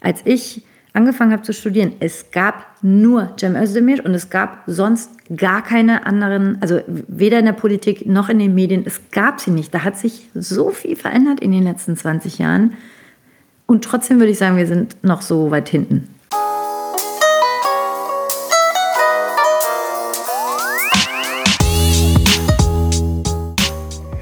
Als ich angefangen habe zu studieren, es gab nur Cem Özdemir und es gab sonst gar keine anderen, also weder in der Politik noch in den Medien, es gab sie nicht. Da hat sich so viel verändert in den letzten 20 Jahren. Und trotzdem würde ich sagen, wir sind noch so weit hinten.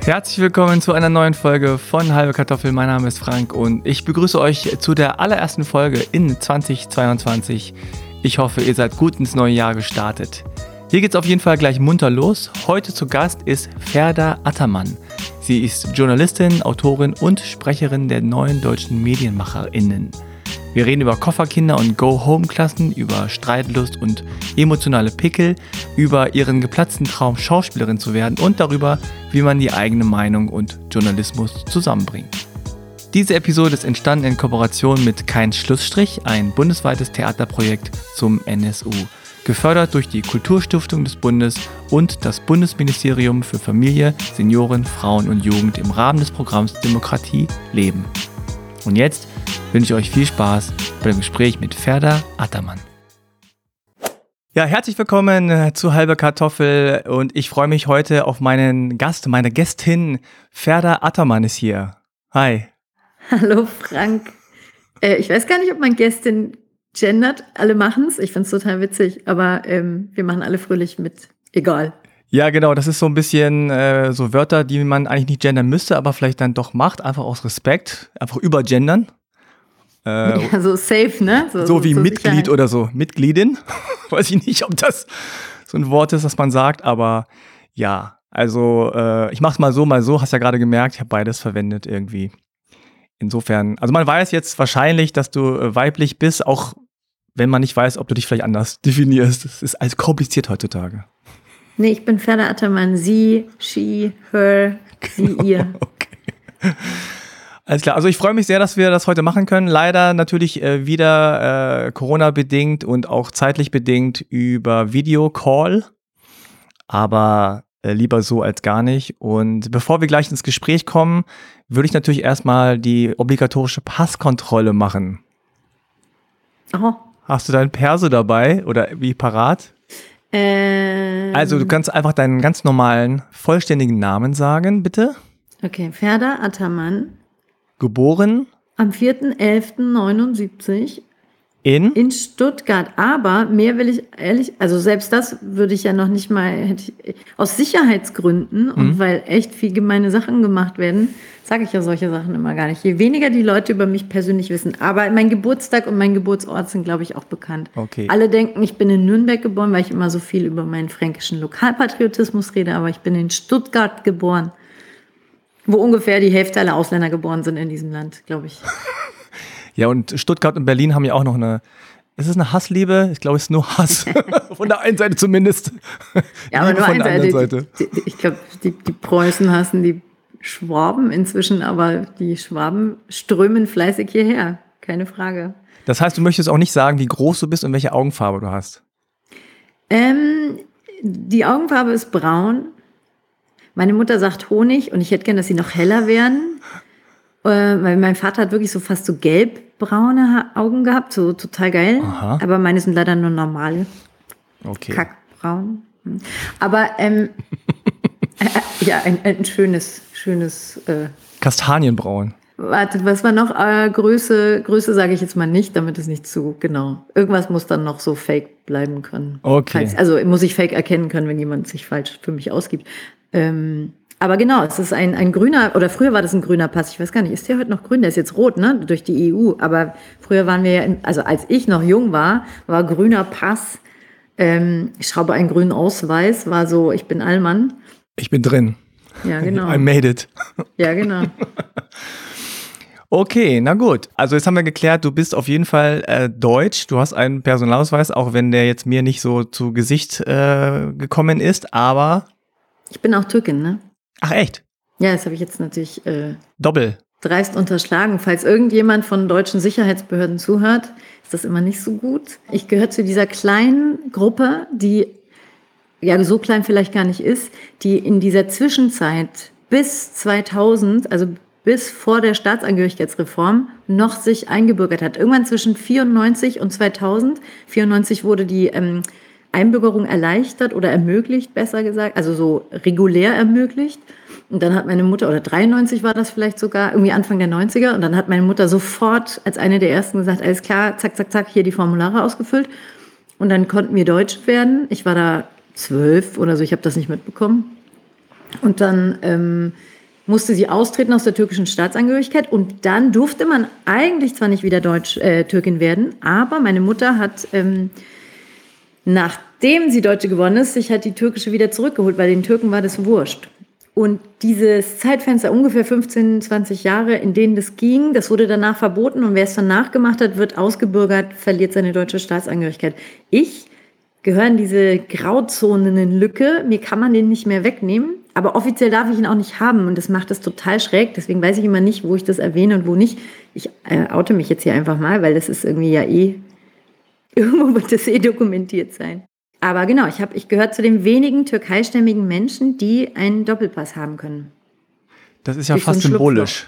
Herzlich willkommen zu einer neuen Folge von Halbe Kartoffel. Mein Name ist Frank und ich begrüße euch zu der allerersten Folge in 2022. Ich hoffe, ihr seid gut ins neue Jahr gestartet. Hier geht's auf jeden Fall gleich munter los. Heute zu Gast ist Ferda Attermann. Sie ist Journalistin, Autorin und Sprecherin der neuen deutschen MedienmacherInnen. Wir reden über Kofferkinder und Go-Home-Klassen, über Streitlust und emotionale Pickel, über ihren geplatzten Traum, Schauspielerin zu werden und darüber, wie man die eigene Meinung und Journalismus zusammenbringt. Diese Episode ist entstanden in Kooperation mit Kein Schlussstrich, ein bundesweites Theaterprojekt zum NSU, gefördert durch die Kulturstiftung des Bundes und das Bundesministerium für Familie, Senioren, Frauen und Jugend im Rahmen des Programms Demokratie leben. Und jetzt wünsche ich euch viel Spaß bei dem Gespräch mit Ferda Attermann. Ja, herzlich willkommen äh, zu Halbe Kartoffel und ich freue mich heute auf meinen Gast, meine Gästin Ferda Attermann ist hier. Hi. Hallo Frank. Äh, ich weiß gar nicht, ob man Gästin gendert. Alle machen es. Ich finde es total witzig, aber ähm, wir machen alle fröhlich mit. Egal. Ja, genau, das ist so ein bisschen äh, so Wörter, die man eigentlich nicht gendern müsste, aber vielleicht dann doch macht, einfach aus Respekt, einfach übergendern. Äh, ja, so safe, ne? So, so wie so Mitglied Sicherheit. oder so. Mitgliedin. Weiß ich nicht, ob das so ein Wort ist, das man sagt, aber ja, also äh, ich mach's mal so, mal so. Hast ja gerade gemerkt, ich habe beides verwendet irgendwie. Insofern, also man weiß jetzt wahrscheinlich, dass du äh, weiblich bist, auch wenn man nicht weiß, ob du dich vielleicht anders definierst. Das ist alles kompliziert heutzutage. Nee, ich bin Ferda Attermann. Sie, she, her, sie, ihr. okay. Alles klar. Also ich freue mich sehr, dass wir das heute machen können. Leider natürlich äh, wieder äh, Corona-bedingt und auch zeitlich bedingt über Videocall. Aber äh, lieber so als gar nicht. Und bevor wir gleich ins Gespräch kommen, würde ich natürlich erstmal die obligatorische Passkontrolle machen. Oh. Hast du deinen Perso dabei oder wie parat? Ähm. Also du kannst einfach deinen ganz normalen, vollständigen Namen sagen, bitte. Okay, Ferda Attermann. Geboren? Am 4.11.79 in? In Stuttgart. Aber mehr will ich ehrlich, also selbst das würde ich ja noch nicht mal, hätte ich, aus Sicherheitsgründen und mhm. weil echt viel gemeine Sachen gemacht werden, sage ich ja solche Sachen immer gar nicht. Je weniger die Leute über mich persönlich wissen. Aber mein Geburtstag und mein Geburtsort sind, glaube ich, auch bekannt. Okay. Alle denken, ich bin in Nürnberg geboren, weil ich immer so viel über meinen fränkischen Lokalpatriotismus rede, aber ich bin in Stuttgart geboren. Wo ungefähr die Hälfte aller Ausländer geboren sind in diesem Land, glaube ich. ja, und Stuttgart und Berlin haben ja auch noch eine. Ist es eine Hassliebe? Ich glaube, es ist nur Hass. von der einen Seite zumindest. Ja, aber nur von der anderen Seite. Die, die, ich glaube, die, die Preußen hassen die Schwaben inzwischen, aber die Schwaben strömen fleißig hierher. Keine Frage. Das heißt, du möchtest auch nicht sagen, wie groß du bist und welche Augenfarbe du hast? Ähm, die Augenfarbe ist braun. Meine Mutter sagt Honig und ich hätte gern, dass sie noch heller werden. Äh, weil mein Vater hat wirklich so fast so gelbbraune Augen gehabt, so total geil. Aha. Aber meine sind leider nur normal. Okay. Kackbraun. Hm. Aber ähm, äh, ja, ein, ein, schönes, schönes. Äh, Kastanienbraun. Warte, was war noch? Äh, Größe, Größe sage ich jetzt mal nicht, damit es nicht zu genau. Irgendwas muss dann noch so fake bleiben können. Okay. Falls, also muss ich fake erkennen können, wenn jemand sich falsch für mich ausgibt. Ähm, aber genau, es ist ein, ein grüner, oder früher war das ein grüner Pass. Ich weiß gar nicht, ist der heute noch grün? Der ist jetzt rot, ne? Durch die EU. Aber früher waren wir ja, in, also als ich noch jung war, war grüner Pass. Ähm, ich schraube einen grünen Ausweis, war so, ich bin Allmann. Ich bin drin. Ja, genau. I made it. Ja, genau. Okay, na gut. Also jetzt haben wir geklärt, du bist auf jeden Fall äh, deutsch. Du hast einen Personalausweis, auch wenn der jetzt mir nicht so zu Gesicht äh, gekommen ist, aber ich bin auch Türkin, ne? Ach echt? Ja, das habe ich jetzt natürlich äh, Doppel. dreist unterschlagen. Falls irgendjemand von deutschen Sicherheitsbehörden zuhört, ist das immer nicht so gut. Ich gehöre zu dieser kleinen Gruppe, die ja so klein vielleicht gar nicht ist, die in dieser Zwischenzeit bis 2000, also bis vor der Staatsangehörigkeitsreform noch sich eingebürgert hat. Irgendwann zwischen 94 und 2000. 94 wurde die ähm, Einbürgerung erleichtert oder ermöglicht, besser gesagt, also so regulär ermöglicht. Und dann hat meine Mutter, oder 93 war das vielleicht sogar, irgendwie Anfang der 90er, und dann hat meine Mutter sofort als eine der ersten gesagt, alles klar, zack, zack, zack, hier die Formulare ausgefüllt. Und dann konnten wir Deutsch werden. Ich war da zwölf oder so, ich habe das nicht mitbekommen. Und dann ähm, musste sie austreten aus der türkischen Staatsangehörigkeit und dann durfte man eigentlich zwar nicht wieder Deutsch, äh, Türkin werden, aber meine Mutter hat, ähm, nachdem sie Deutsche geworden ist, sich hat die türkische wieder zurückgeholt, weil den Türken war das wurscht. Und dieses Zeitfenster, ungefähr 15, 20 Jahre, in denen das ging, das wurde danach verboten und wer es danach gemacht hat, wird ausgebürgert, verliert seine deutsche Staatsangehörigkeit. Ich gehöre in diese Grauzonen-Lücke, mir kann man den nicht mehr wegnehmen, aber offiziell darf ich ihn auch nicht haben und das macht es total schräg, deswegen weiß ich immer nicht, wo ich das erwähne und wo nicht. Ich äh, oute mich jetzt hier einfach mal, weil das ist irgendwie ja eh, irgendwo wird das eh dokumentiert sein. Aber genau, ich, hab, ich gehöre zu den wenigen türkeistämmigen Menschen, die einen Doppelpass haben können. Das ist ja Durch fast so symbolisch.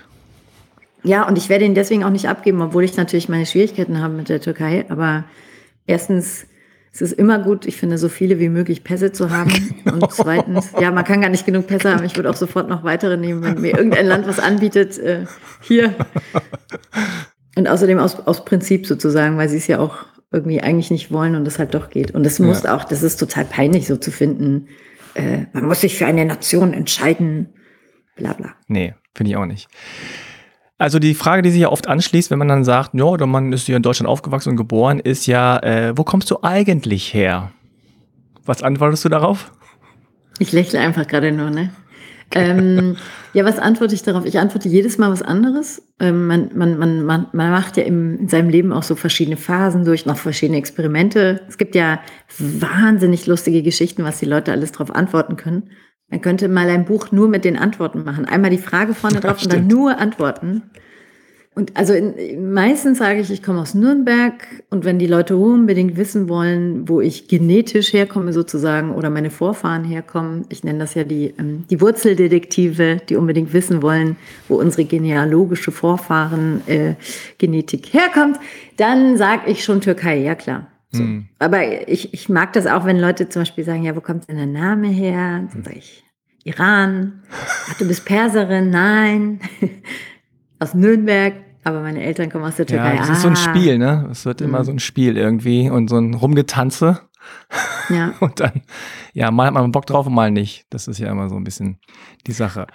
Ja, und ich werde ihn deswegen auch nicht abgeben, obwohl ich natürlich meine Schwierigkeiten habe mit der Türkei. Aber erstens, es ist immer gut, ich finde, so viele wie möglich Pässe zu haben. Und zweitens, ja, man kann gar nicht genug Pässe haben. Ich würde auch sofort noch weitere nehmen, wenn mir irgendein Land was anbietet. Äh, hier. Und außerdem aus, aus Prinzip sozusagen, weil sie es ja auch irgendwie eigentlich nicht wollen und es halt doch geht. Und das ja. muss auch, das ist total peinlich so zu finden. Äh, man muss sich für eine Nation entscheiden, bla bla. Nee, finde ich auch nicht. Also die Frage, die sich ja oft anschließt, wenn man dann sagt, ja, der Mann ist hier in Deutschland aufgewachsen und geboren, ist ja, äh, wo kommst du eigentlich her? Was antwortest du darauf? Ich lächle einfach gerade nur, ne? Ähm, ja, was antworte ich darauf? Ich antworte jedes Mal was anderes. Ähm, man, man, man, man, man macht ja im, in seinem Leben auch so verschiedene Phasen durch, noch verschiedene Experimente. Es gibt ja wahnsinnig lustige Geschichten, was die Leute alles darauf antworten können. Man könnte mal ein Buch nur mit den Antworten machen. Einmal die Frage vorne drauf und dann nur Antworten. Und also in, meistens sage ich, ich komme aus Nürnberg und wenn die Leute unbedingt wissen wollen, wo ich genetisch herkomme sozusagen oder meine Vorfahren herkommen, ich nenne das ja die, ähm, die Wurzeldetektive, die unbedingt wissen wollen, wo unsere genealogische Vorfahren äh, herkommt, dann sage ich schon Türkei, ja klar. So. Mhm. Aber ich, ich mag das auch, wenn Leute zum Beispiel sagen, ja, wo kommt denn der Name her? Dann sage ich, Iran. Ach, du bist Perserin? Nein. aus Nürnberg, aber meine Eltern kommen aus der Türkei. Ja, das ah. ist so ein ah. Spiel, ne? Es wird mhm. immer so ein Spiel irgendwie und so ein Rumgetanze. Ja. Und dann, ja, mal hat man Bock drauf und mal nicht. Das ist ja immer so ein bisschen die Sache.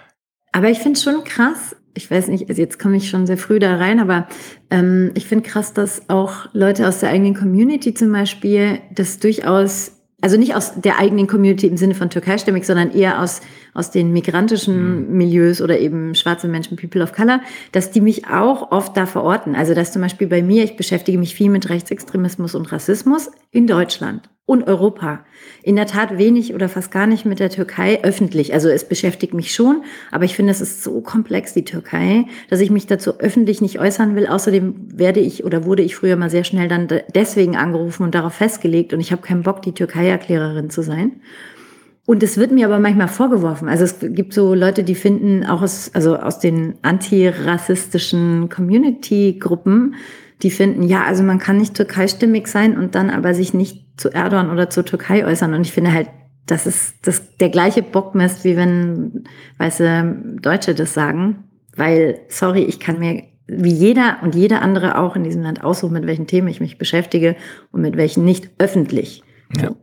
Aber ich finde es schon krass, ich weiß nicht, also jetzt komme ich schon sehr früh da rein, aber ähm, ich finde krass, dass auch Leute aus der eigenen Community zum Beispiel das durchaus, also nicht aus der eigenen Community im Sinne von türkeistämmig, sondern eher aus aus den migrantischen mhm. Milieus oder eben schwarze Menschen, People of Color, dass die mich auch oft da verorten. Also dass zum Beispiel bei mir, ich beschäftige mich viel mit Rechtsextremismus und Rassismus in Deutschland und Europa. In der Tat wenig oder fast gar nicht mit der Türkei öffentlich. Also es beschäftigt mich schon, aber ich finde, es ist so komplex, die Türkei, dass ich mich dazu öffentlich nicht äußern will. Außerdem werde ich oder wurde ich früher mal sehr schnell dann deswegen angerufen und darauf festgelegt und ich habe keinen Bock, die Türkei-Erklärerin zu sein. Und es wird mir aber manchmal vorgeworfen. Also es gibt so Leute, die finden auch aus, also aus den antirassistischen Community-Gruppen, die finden, ja, also man kann nicht türkeistimmig sein und dann aber sich nicht zu Erdogan oder zur Türkei äußern. Und ich finde halt, das ist das, der gleiche Bockmist, wie wenn weiße Deutsche das sagen. Weil, sorry, ich kann mir wie jeder und jeder andere auch in diesem Land aussuchen, mit welchen Themen ich mich beschäftige und mit welchen nicht öffentlich. Ja. So.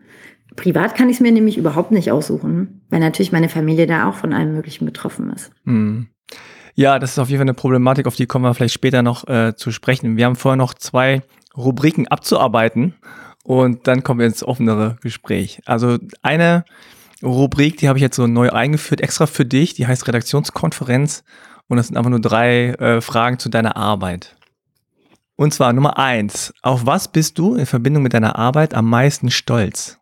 Privat kann ich es mir nämlich überhaupt nicht aussuchen, weil natürlich meine Familie da auch von allem Möglichen betroffen ist. Mhm. Ja, das ist auf jeden Fall eine Problematik, auf die kommen wir vielleicht später noch äh, zu sprechen. Wir haben vorher noch zwei Rubriken abzuarbeiten und dann kommen wir ins offenere Gespräch. Also eine Rubrik, die habe ich jetzt so neu eingeführt, extra für dich, die heißt Redaktionskonferenz und das sind einfach nur drei äh, Fragen zu deiner Arbeit. Und zwar Nummer eins, auf was bist du in Verbindung mit deiner Arbeit am meisten stolz?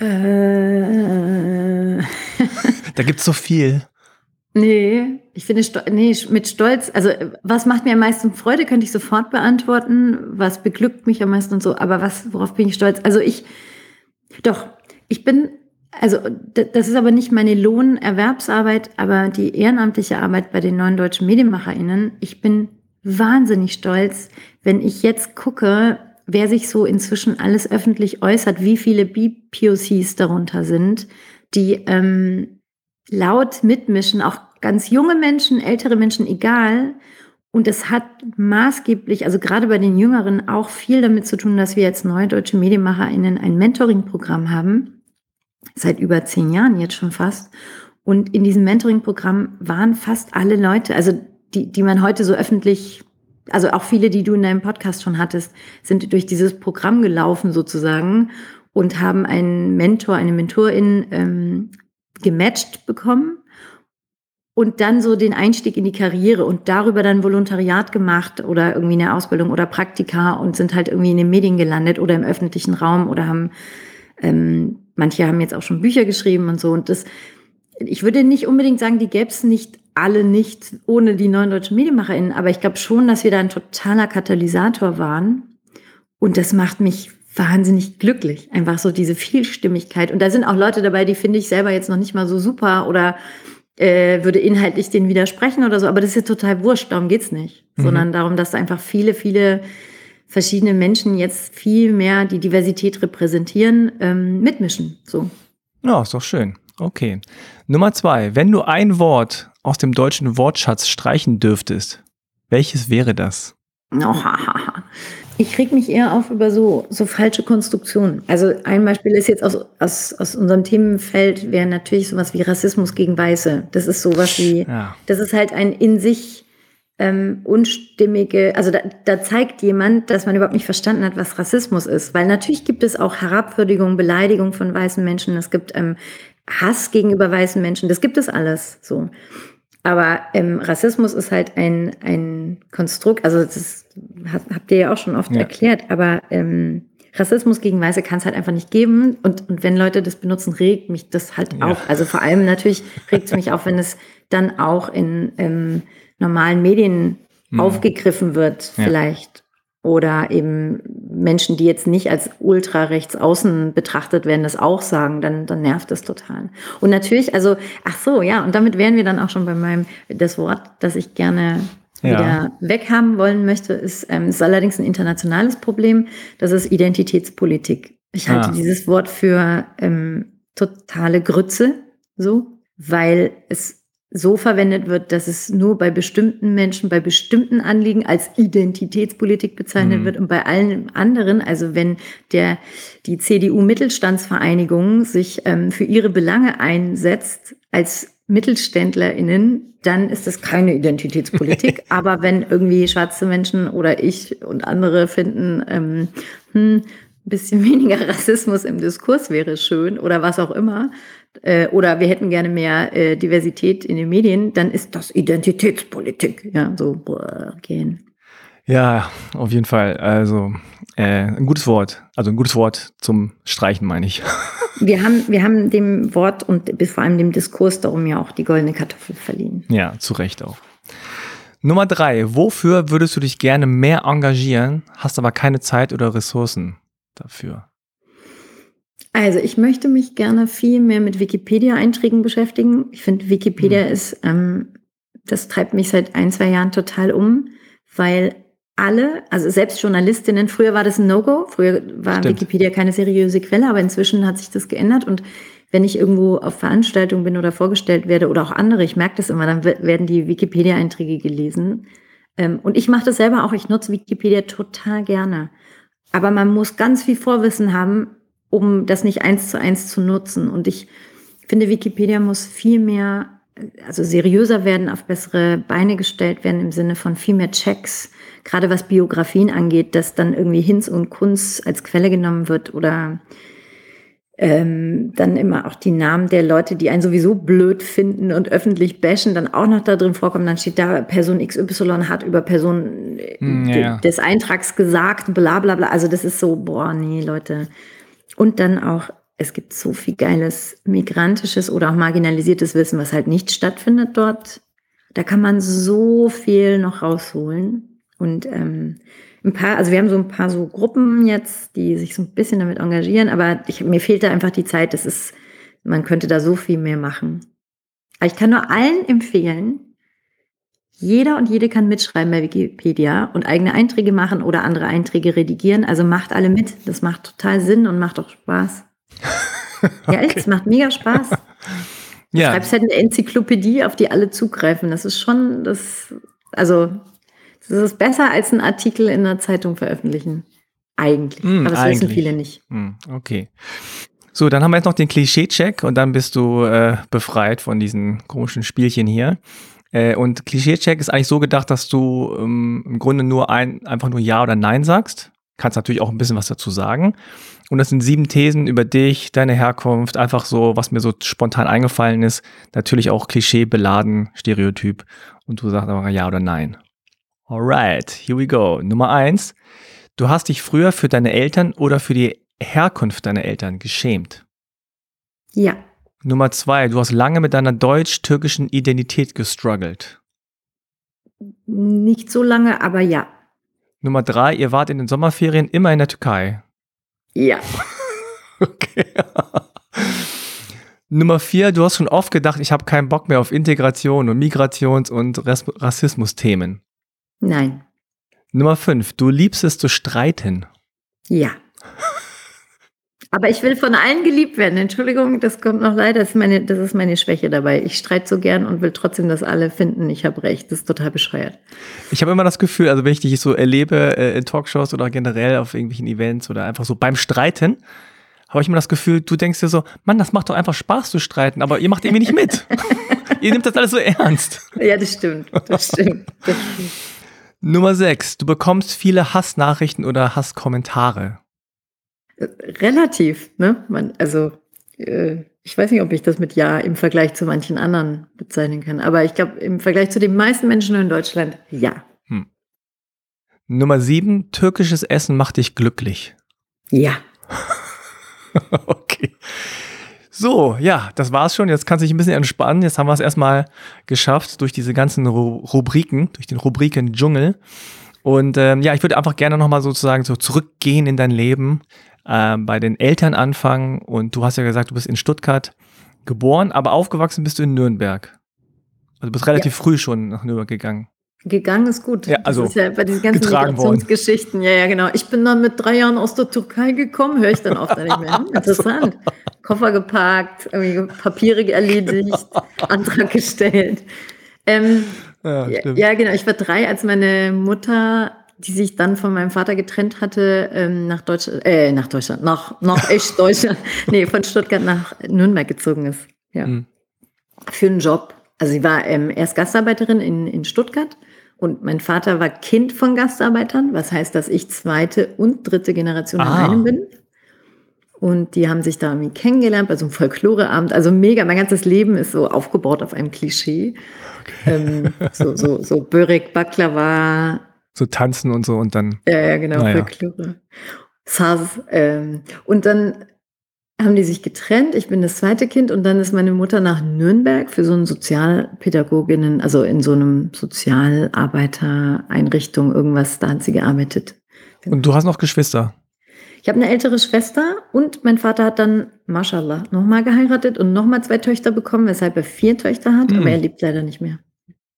Äh. da gibt es so viel. Nee, ich finde, nee, mit Stolz, also was macht mir am meisten Freude, könnte ich sofort beantworten. Was beglückt mich am meisten und so, aber was, worauf bin ich stolz? Also ich, doch, ich bin Also das ist aber nicht meine Lohnerwerbsarbeit, aber die ehrenamtliche Arbeit bei den neuen deutschen Medienmacherinnen. Ich bin wahnsinnig stolz, wenn ich jetzt gucke, wer sich so inzwischen alles öffentlich äußert, wie viele BPOCs darunter sind, die ähm, laut mitmischen, auch ganz junge Menschen, ältere Menschen, egal. Und es hat maßgeblich, also gerade bei den Jüngeren, auch viel damit zu tun, dass wir jetzt neue deutsche MedienmacherInnen ein Mentoring-Programm haben. Seit über zehn Jahren jetzt schon fast. Und in diesem Mentoring-Programm waren fast alle Leute, also die, die man heute so öffentlich, also auch viele, die du in deinem Podcast schon hattest, sind durch dieses Programm gelaufen sozusagen und haben einen Mentor, eine Mentorin ähm, gematcht bekommen und dann so den Einstieg in die Karriere und darüber dann Volontariat gemacht oder irgendwie eine Ausbildung oder Praktika und sind halt irgendwie in den Medien gelandet oder im öffentlichen Raum oder haben, ähm, manche haben jetzt auch schon Bücher geschrieben und so. Und das, ich würde nicht unbedingt sagen, die gäbe es nicht alle nicht ohne die neuen deutschen MedienmacherInnen, aber ich glaube schon, dass wir da ein totaler Katalysator waren. Und das macht mich wahnsinnig glücklich. Einfach so diese Vielstimmigkeit. Und da sind auch Leute dabei, die finde ich selber jetzt noch nicht mal so super oder äh, würde inhaltlich denen widersprechen oder so, aber das ist ja total wurscht, darum geht's nicht. Mhm. Sondern darum, dass einfach viele, viele verschiedene Menschen jetzt viel mehr die Diversität repräsentieren, ähm, mitmischen. So. Ja, ist doch schön. Okay. Nummer zwei. Wenn du ein Wort aus dem deutschen Wortschatz streichen dürftest, welches wäre das? Ich reg mich eher auf über so, so falsche Konstruktionen. Also ein Beispiel ist jetzt aus, aus, aus unserem Themenfeld wäre natürlich sowas wie Rassismus gegen Weiße. Das ist sowas wie, ja. das ist halt ein in sich ähm, unstimmige, also da, da zeigt jemand, dass man überhaupt nicht verstanden hat, was Rassismus ist. Weil natürlich gibt es auch Herabwürdigung, Beleidigung von weißen Menschen, es gibt ähm, Hass gegenüber weißen Menschen, das gibt es alles so. Aber ähm, Rassismus ist halt ein, ein Konstrukt, also das habt ihr ja auch schon oft ja. erklärt, aber ähm, Rassismus gegen Weiße kann es halt einfach nicht geben. Und, und wenn Leute das benutzen, regt mich das halt ja. auf. Also vor allem natürlich regt es mich auf, wenn es dann auch in ähm, normalen Medien mhm. aufgegriffen wird, vielleicht oder eben Menschen, die jetzt nicht als ultra rechts außen betrachtet werden, das auch sagen, dann, dann nervt das total. Und natürlich, also, ach so, ja, und damit wären wir dann auch schon bei meinem, das Wort, das ich gerne ja. wieder weghaben wollen möchte, ist, ähm, ist allerdings ein internationales Problem, das ist Identitätspolitik. Ich halte ah. dieses Wort für ähm, totale Grütze, so, weil es so verwendet wird, dass es nur bei bestimmten Menschen, bei bestimmten Anliegen als Identitätspolitik bezeichnet mhm. wird und bei allen anderen, also wenn der, die CDU-Mittelstandsvereinigung sich ähm, für ihre Belange einsetzt als MittelständlerInnen, dann ist das keine Identitätspolitik. Aber wenn irgendwie schwarze Menschen oder ich und andere finden, ähm, hm, bisschen weniger Rassismus im Diskurs wäre schön oder was auch immer, äh, oder wir hätten gerne mehr äh, Diversität in den Medien, dann ist das Identitätspolitik. Ja, so gehen. Ja, auf jeden Fall. Also äh, ein gutes Wort. Also ein gutes Wort zum Streichen, meine ich. Wir haben, wir haben dem Wort und vor allem dem Diskurs darum ja auch die goldene Kartoffel verliehen. Ja, zu Recht auch. Nummer drei. Wofür würdest du dich gerne mehr engagieren, hast aber keine Zeit oder Ressourcen dafür? Also ich möchte mich gerne viel mehr mit Wikipedia-Einträgen beschäftigen. Ich finde, Wikipedia mhm. ist, ähm, das treibt mich seit ein, zwei Jahren total um, weil alle, also selbst Journalistinnen, früher war das ein No-Go, früher war Stimmt. Wikipedia keine seriöse Quelle, aber inzwischen hat sich das geändert und wenn ich irgendwo auf Veranstaltungen bin oder vorgestellt werde oder auch andere, ich merke das immer, dann werden die Wikipedia-Einträge gelesen. Ähm, und ich mache das selber auch, ich nutze Wikipedia total gerne. Aber man muss ganz viel Vorwissen haben, um das nicht eins zu eins zu nutzen. Und ich finde, Wikipedia muss viel mehr, also seriöser werden, auf bessere Beine gestellt werden im Sinne von viel mehr Checks, gerade was Biografien angeht, dass dann irgendwie Hinz und Kunz als Quelle genommen wird oder ähm, dann immer auch die Namen der Leute, die einen sowieso blöd finden und öffentlich bashen, dann auch noch da drin vorkommen. Dann steht da, Person XY hat über Person mm, ja. des Eintrags gesagt, bla bla bla. Also das ist so, boah, nee, Leute, und dann auch, es gibt so viel geiles migrantisches oder auch marginalisiertes Wissen, was halt nicht stattfindet dort. Da kann man so viel noch rausholen. Und ähm, ein paar, also wir haben so ein paar so Gruppen jetzt, die sich so ein bisschen damit engagieren, aber ich, mir fehlt da einfach die Zeit. Das ist man könnte da so viel mehr machen. Aber ich kann nur allen empfehlen, jeder und jede kann mitschreiben bei Wikipedia und eigene Einträge machen oder andere Einträge redigieren. Also macht alle mit. Das macht total Sinn und macht auch Spaß. Ja, okay. es macht mega Spaß. Du ja. schreibst halt eine Enzyklopädie, auf die alle zugreifen. Das ist schon das, also, das ist besser als ein Artikel in einer Zeitung veröffentlichen. Eigentlich. Mm, Aber das eigentlich. wissen viele nicht. Mm, okay. So, dann haben wir jetzt noch den Klischee-Check und dann bist du äh, befreit von diesen komischen Spielchen hier. Äh, und Klischee-Check ist eigentlich so gedacht, dass du ähm, im Grunde nur ein, einfach nur Ja oder Nein sagst. Kannst natürlich auch ein bisschen was dazu sagen. Und das sind sieben Thesen über dich, deine Herkunft, einfach so, was mir so spontan eingefallen ist. Natürlich auch Klischee beladen, Stereotyp. Und du sagst aber Ja oder Nein. Alright, here we go. Nummer eins. Du hast dich früher für deine Eltern oder für die Herkunft deiner Eltern geschämt? Ja. Nummer zwei, du hast lange mit deiner deutsch-türkischen Identität gestruggelt. Nicht so lange, aber ja. Nummer drei, ihr wart in den Sommerferien immer in der Türkei. Ja. okay. Nummer vier, du hast schon oft gedacht, ich habe keinen Bock mehr auf Integration und Migrations- und Rassismus-Themen. Nein. Nummer fünf, du liebst es zu streiten. Ja. Aber ich will von allen geliebt werden. Entschuldigung, das kommt noch leider. Das ist meine, das ist meine Schwäche dabei. Ich streite so gern und will trotzdem, dass alle finden, ich habe recht. Das ist total bescheuert. Ich habe immer das Gefühl, also wenn ich dich so erlebe äh, in Talkshows oder generell auf irgendwelchen Events oder einfach so beim Streiten, habe ich immer das Gefühl, du denkst dir so, Mann, das macht doch einfach Spaß zu streiten, aber ihr macht irgendwie nicht mit. ihr nehmt das alles so ernst. Ja, das stimmt. Das stimmt. Das stimmt. Nummer 6. Du bekommst viele Hassnachrichten oder Hasskommentare. Relativ, ne? Man, also äh, ich weiß nicht, ob ich das mit Ja im Vergleich zu manchen anderen bezeichnen kann, aber ich glaube, im Vergleich zu den meisten Menschen in Deutschland, ja. Hm. Nummer sieben, türkisches Essen macht dich glücklich. Ja. okay. So, ja, das war's schon. Jetzt kannst du dich ein bisschen entspannen. Jetzt haben wir es erstmal geschafft durch diese ganzen Ru Rubriken, durch den Rubriken-Dschungel. Und ähm, ja, ich würde einfach gerne nochmal sozusagen so zurückgehen in dein Leben äh, bei den Eltern anfangen. Und du hast ja gesagt, du bist in Stuttgart geboren, aber aufgewachsen bist du in Nürnberg. Also du bist relativ ja. früh schon nach Nürnberg gegangen. Gegangen ist gut. Ja, also das ist ja bei diesen ganzen Migrationsgeschichten. Ja, ja, genau. Ich bin dann mit drei Jahren aus der Türkei gekommen, höre ich dann oft nicht mehr. Hm, interessant. Koffer geparkt, Papiere erledigt, Antrag gestellt. Ähm, ja, ja, genau. Ich war drei, als meine Mutter die sich dann von meinem Vater getrennt hatte, ähm, nach Deutschland, äh, nach Deutschland, nach, nach echt Deutschland, nee, von Stuttgart nach Nürnberg gezogen ist. Ja. Mhm. Für einen Job. Also sie war ähm, erst Gastarbeiterin in, in Stuttgart und mein Vater war Kind von Gastarbeitern, was heißt, dass ich zweite und dritte Generation ah. in einem bin. Und die haben sich da irgendwie kennengelernt bei so einem Folkloreabend. Also mega, mein ganzes Leben ist so aufgebaut auf einem Klischee. Okay. Ähm, so, so, so Börek Baklava, so tanzen und so und dann. Ja, ja, genau, naja. Folklore. Saz, ähm, und dann haben die sich getrennt. Ich bin das zweite Kind und dann ist meine Mutter nach Nürnberg für so einen Sozialpädagoginnen, also in so einem Sozialarbeitereinrichtung, irgendwas, da hat sie gearbeitet. Und du hast noch Geschwister? Ich habe eine ältere Schwester und mein Vater hat dann, mashallah, nochmal geheiratet und nochmal zwei Töchter bekommen, weshalb er vier Töchter hat, mm. aber er lebt leider nicht mehr.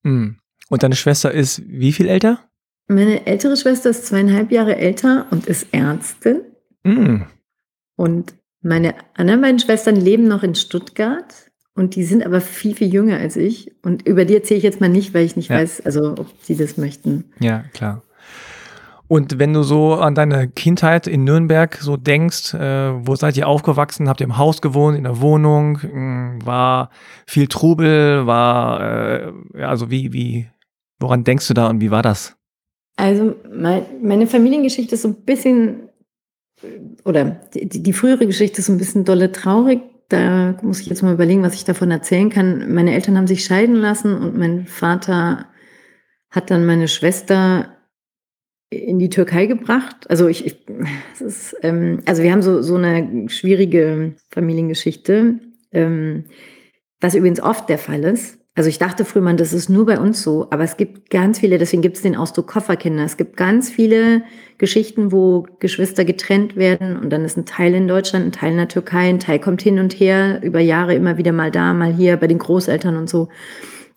Mm. Und deine Schwester ist wie viel älter? Meine ältere Schwester ist zweieinhalb Jahre älter und ist Ärztin. Mm. Und meine anderen beiden Schwestern leben noch in Stuttgart und die sind aber viel, viel jünger als ich. Und über die erzähle ich jetzt mal nicht, weil ich nicht ja. weiß, also ob sie das möchten. Ja, klar. Und wenn du so an deine Kindheit in Nürnberg so denkst, äh, wo seid ihr aufgewachsen? Habt ihr im Haus gewohnt, in der Wohnung? Hm, war viel Trubel? War, äh, ja, also wie, wie, woran denkst du da und wie war das? Also mein, meine Familiengeschichte ist so ein bisschen, oder die, die frühere Geschichte ist so ein bisschen dolle traurig. Da muss ich jetzt mal überlegen, was ich davon erzählen kann. Meine Eltern haben sich scheiden lassen und mein Vater hat dann meine Schwester in die Türkei gebracht. Also ich, ich ist, ähm, also wir haben so, so eine schwierige Familiengeschichte, ähm, was übrigens oft der Fall ist. Also ich dachte früher, man, das ist nur bei uns so, aber es gibt ganz viele, deswegen gibt es den Ausdruck Kofferkinder. Es gibt ganz viele Geschichten, wo Geschwister getrennt werden und dann ist ein Teil in Deutschland, ein Teil in der Türkei, ein Teil kommt hin und her, über Jahre immer wieder mal da, mal hier, bei den Großeltern und so.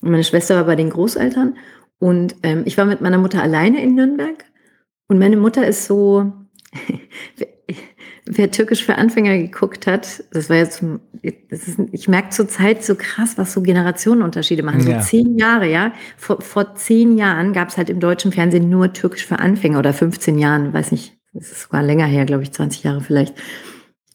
Und meine Schwester war bei den Großeltern und ähm, ich war mit meiner Mutter alleine in Nürnberg und meine Mutter ist so, wer Türkisch für Anfänger geguckt hat, das war jetzt, das ist, ich merke zur Zeit so krass, was so Generationenunterschiede machen. So ja. zehn Jahre, ja. Vor, vor zehn Jahren gab es halt im deutschen Fernsehen nur Türkisch für Anfänger oder 15 Jahren, weiß nicht, das ist sogar länger her, glaube ich, 20 Jahre vielleicht.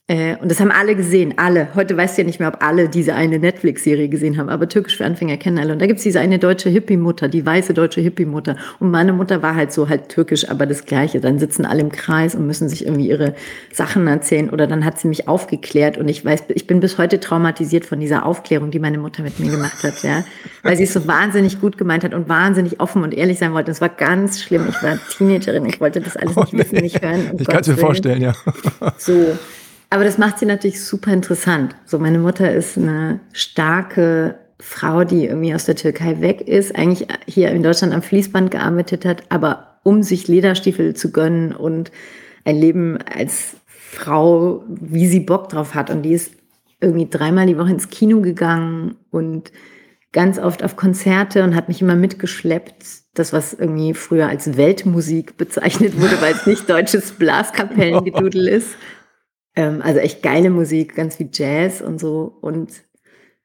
Äh, und das haben alle gesehen, alle. Heute weißt du ja nicht mehr, ob alle diese eine Netflix-Serie gesehen haben, aber Türkisch für Anfänger kennen alle. Und da gibt's diese eine deutsche Hippie-Mutter, die weiße deutsche Hippie-Mutter. Und meine Mutter war halt so halt türkisch, aber das Gleiche. Dann sitzen alle im Kreis und müssen sich irgendwie ihre Sachen erzählen. Oder dann hat sie mich aufgeklärt und ich weiß, ich bin bis heute traumatisiert von dieser Aufklärung, die meine Mutter mit mir gemacht hat, ja. Weil sie es so wahnsinnig gut gemeint hat und wahnsinnig offen und ehrlich sein wollte. Das war ganz schlimm. Ich war Teenagerin, ich wollte das alles oh, nicht nee. wissen, nicht hören. Um ich kann es mir vorstellen, ja. So. Aber das macht sie natürlich super interessant. So, meine Mutter ist eine starke Frau, die irgendwie aus der Türkei weg ist, eigentlich hier in Deutschland am Fließband gearbeitet hat, aber um sich Lederstiefel zu gönnen und ein Leben als Frau, wie sie Bock drauf hat. Und die ist irgendwie dreimal die Woche ins Kino gegangen und ganz oft auf Konzerte und hat mich immer mitgeschleppt. Das, was irgendwie früher als Weltmusik bezeichnet wurde, weil es nicht deutsches Blaskapellengedudel ist. Ähm, also echt geile Musik, ganz wie Jazz und so. Und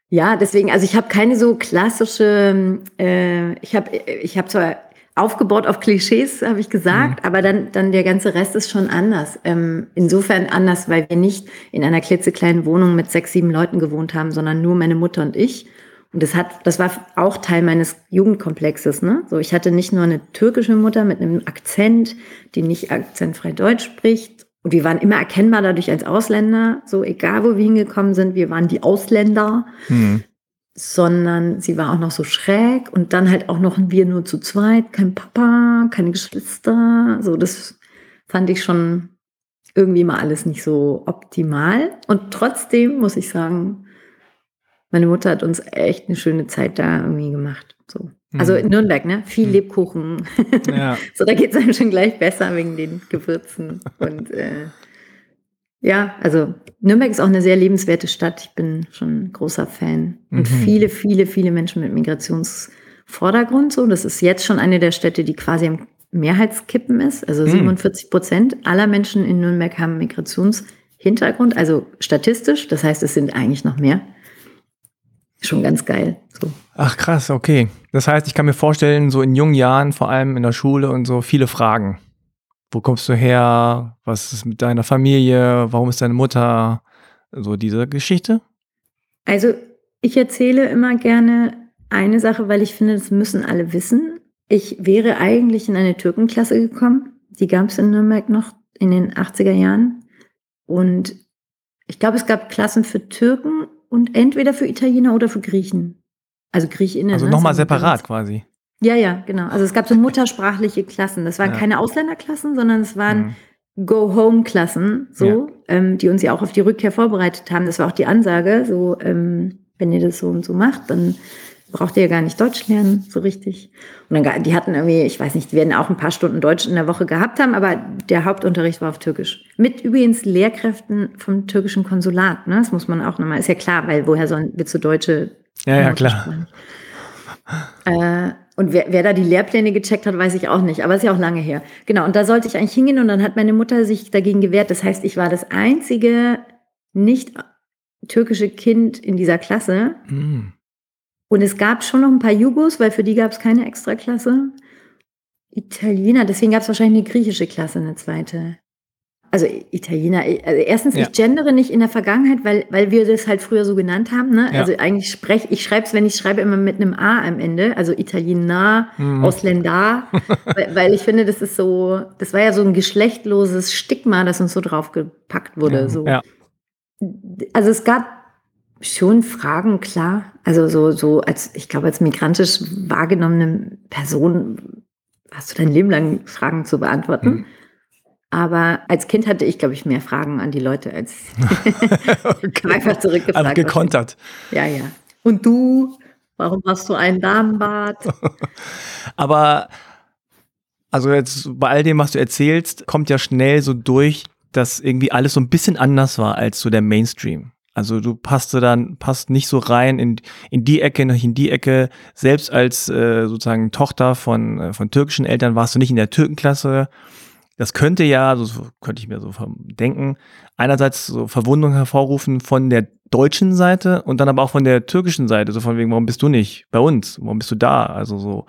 ja, deswegen, also ich habe keine so klassische, äh, ich habe ich hab zwar aufgebaut auf Klischees, habe ich gesagt, mhm. aber dann, dann der ganze Rest ist schon anders. Ähm, insofern anders, weil wir nicht in einer klitzekleinen Wohnung mit sechs, sieben Leuten gewohnt haben, sondern nur meine Mutter und ich. Und das hat, das war auch Teil meines Jugendkomplexes, ne? So, ich hatte nicht nur eine türkische Mutter mit einem Akzent, die nicht akzentfrei Deutsch spricht, und wir waren immer erkennbar dadurch als Ausländer, so egal wo wir hingekommen sind, wir waren die Ausländer, mhm. sondern sie war auch noch so schräg und dann halt auch noch wir nur zu zweit, kein Papa, keine Geschwister. So, das fand ich schon irgendwie mal alles nicht so optimal. Und trotzdem muss ich sagen, meine Mutter hat uns echt eine schöne Zeit da irgendwie gemacht. So. Also in mhm. Nürnberg, ne? Viel mhm. Lebkuchen. Ja. so, da geht es einem schon gleich besser wegen den Gewürzen. Und äh, ja, also Nürnberg ist auch eine sehr lebenswerte Stadt. Ich bin schon ein großer Fan. Und mhm. viele, viele, viele Menschen mit Migrationsvordergrund. So, das ist jetzt schon eine der Städte, die quasi im Mehrheitskippen ist. Also 47 mhm. Prozent aller Menschen in Nürnberg haben Migrationshintergrund, also statistisch. Das heißt, es sind eigentlich noch mehr. Schon ganz geil. So. Ach krass, okay. Das heißt, ich kann mir vorstellen, so in jungen Jahren, vor allem in der Schule und so, viele Fragen. Wo kommst du her? Was ist mit deiner Familie? Warum ist deine Mutter? So diese Geschichte? Also, ich erzähle immer gerne eine Sache, weil ich finde, das müssen alle wissen. Ich wäre eigentlich in eine Türkenklasse gekommen. Die gab es in Nürnberg noch in den 80er Jahren. Und ich glaube, es gab Klassen für Türken und entweder für Italiener oder für Griechen. Also Griechinnen. Also nochmal separat quasi. Ja, ja, genau. Also es gab so muttersprachliche Klassen. Das waren ja. keine Ausländerklassen, sondern es waren mhm. Go-Home-Klassen, so, ja. ähm, die uns ja auch auf die Rückkehr vorbereitet haben. Das war auch die Ansage, so, ähm, wenn ihr das so und so macht, dann braucht ihr ja gar nicht Deutsch lernen, so richtig. Und dann, die hatten irgendwie, ich weiß nicht, die werden auch ein paar Stunden Deutsch in der Woche gehabt haben, aber der Hauptunterricht war auf Türkisch. Mit übrigens Lehrkräften vom türkischen Konsulat, ne? Das muss man auch nochmal, ist ja klar, weil woher sollen, willst du Deutsche? Ja, ja, klar. Äh, und wer, wer da die Lehrpläne gecheckt hat, weiß ich auch nicht. Aber ist ja auch lange her. Genau. Und da sollte ich eigentlich hingehen und dann hat meine Mutter sich dagegen gewehrt. Das heißt, ich war das einzige nicht türkische Kind in dieser Klasse. Mm. Und es gab schon noch ein paar Jugos, weil für die gab es keine Extraklasse. Italiener, deswegen gab es wahrscheinlich eine griechische Klasse, eine zweite. Also Italiener, also erstens, ja. ich gendere nicht in der Vergangenheit, weil, weil wir das halt früher so genannt haben. Ne? Ja. Also eigentlich spreche ich schreibe es, wenn ich schreibe, immer mit einem A am Ende, also Italiener, mhm. Ausländer, weil, weil, ich finde, das ist so, das war ja so ein geschlechtloses Stigma, das uns so draufgepackt wurde. Ja. So. Also es gab schon Fragen, klar. Also so, so als, ich glaube, als migrantisch wahrgenommene Person hast du dein Leben lang Fragen zu beantworten. Mhm. Aber als Kind hatte ich, glaube ich, mehr Fragen an die Leute als okay. einfach zurückgefragt. Also gekontert. Ja, ja. Und du? Warum hast du ein Damenbad? Aber also jetzt bei all dem, was du erzählst, kommt ja schnell so durch, dass irgendwie alles so ein bisschen anders war als so der Mainstream. Also du passte dann, passt nicht so rein in, in die Ecke, nicht in die Ecke. Selbst als äh, sozusagen Tochter von, äh, von türkischen Eltern warst du nicht in der Türkenklasse. Das könnte ja, so könnte ich mir so denken, einerseits so Verwundung hervorrufen von der deutschen Seite und dann aber auch von der türkischen Seite. So von wegen, warum bist du nicht bei uns? Warum bist du da? Also so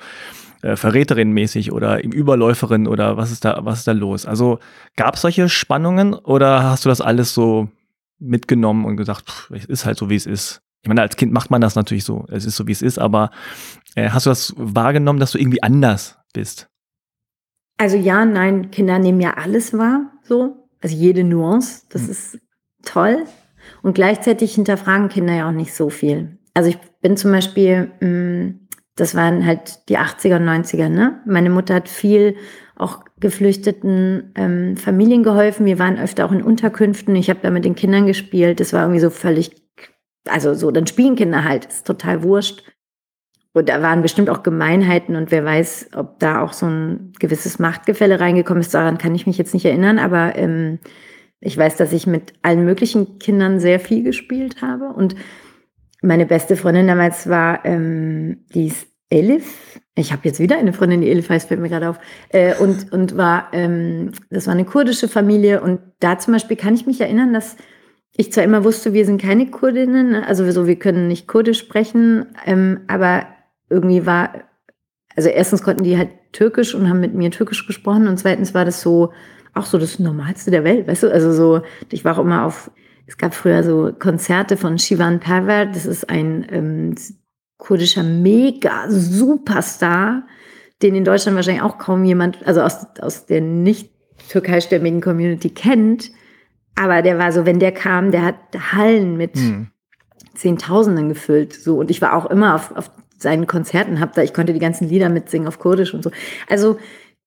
äh, Verräterin-mäßig oder im Überläuferin oder was ist da, was ist da los? Also gab es solche Spannungen oder hast du das alles so mitgenommen und gesagt, pff, es ist halt so, wie es ist? Ich meine, als Kind macht man das natürlich so. Es ist so, wie es ist, aber äh, hast du das wahrgenommen, dass du irgendwie anders bist? Also ja, nein, Kinder nehmen ja alles wahr, so. Also jede Nuance, das hm. ist toll. Und gleichzeitig hinterfragen Kinder ja auch nicht so viel. Also ich bin zum Beispiel, mh, mm, das waren halt die 80er und 90er, ne? Meine Mutter hat viel auch geflüchteten ähm, Familien geholfen. Wir waren öfter auch in Unterkünften. Ich habe da mit den Kindern gespielt. Das war irgendwie so völlig, also so, dann spielen Kinder halt, ist total wurscht. Und da waren bestimmt auch Gemeinheiten und wer weiß, ob da auch so ein gewisses Machtgefälle reingekommen ist. Daran kann ich mich jetzt nicht erinnern, aber ähm, ich weiß, dass ich mit allen möglichen Kindern sehr viel gespielt habe. Und meine beste Freundin damals war, ähm, die ist Elif. Ich habe jetzt wieder eine Freundin, die Elif heißt, fällt mir gerade auf. Äh, und, und war, ähm, das war eine kurdische Familie. Und da zum Beispiel kann ich mich erinnern, dass ich zwar immer wusste, wir sind keine Kurdinnen, also so, wir können nicht Kurdisch sprechen, ähm, aber irgendwie war, also erstens konnten die halt Türkisch und haben mit mir Türkisch gesprochen und zweitens war das so, auch so das Normalste der Welt, weißt du? Also so, ich war auch immer auf, es gab früher so Konzerte von Shivan Perver, das ist ein ähm, kurdischer Mega-Superstar, den in Deutschland wahrscheinlich auch kaum jemand, also aus, aus der nicht türkeistämmigen Community kennt. Aber der war so, wenn der kam, der hat Hallen mit hm. Zehntausenden gefüllt. So. Und ich war auch immer auf, auf seinen Konzerten, hab da, ich konnte die ganzen Lieder mitsingen auf Kurdisch und so. Also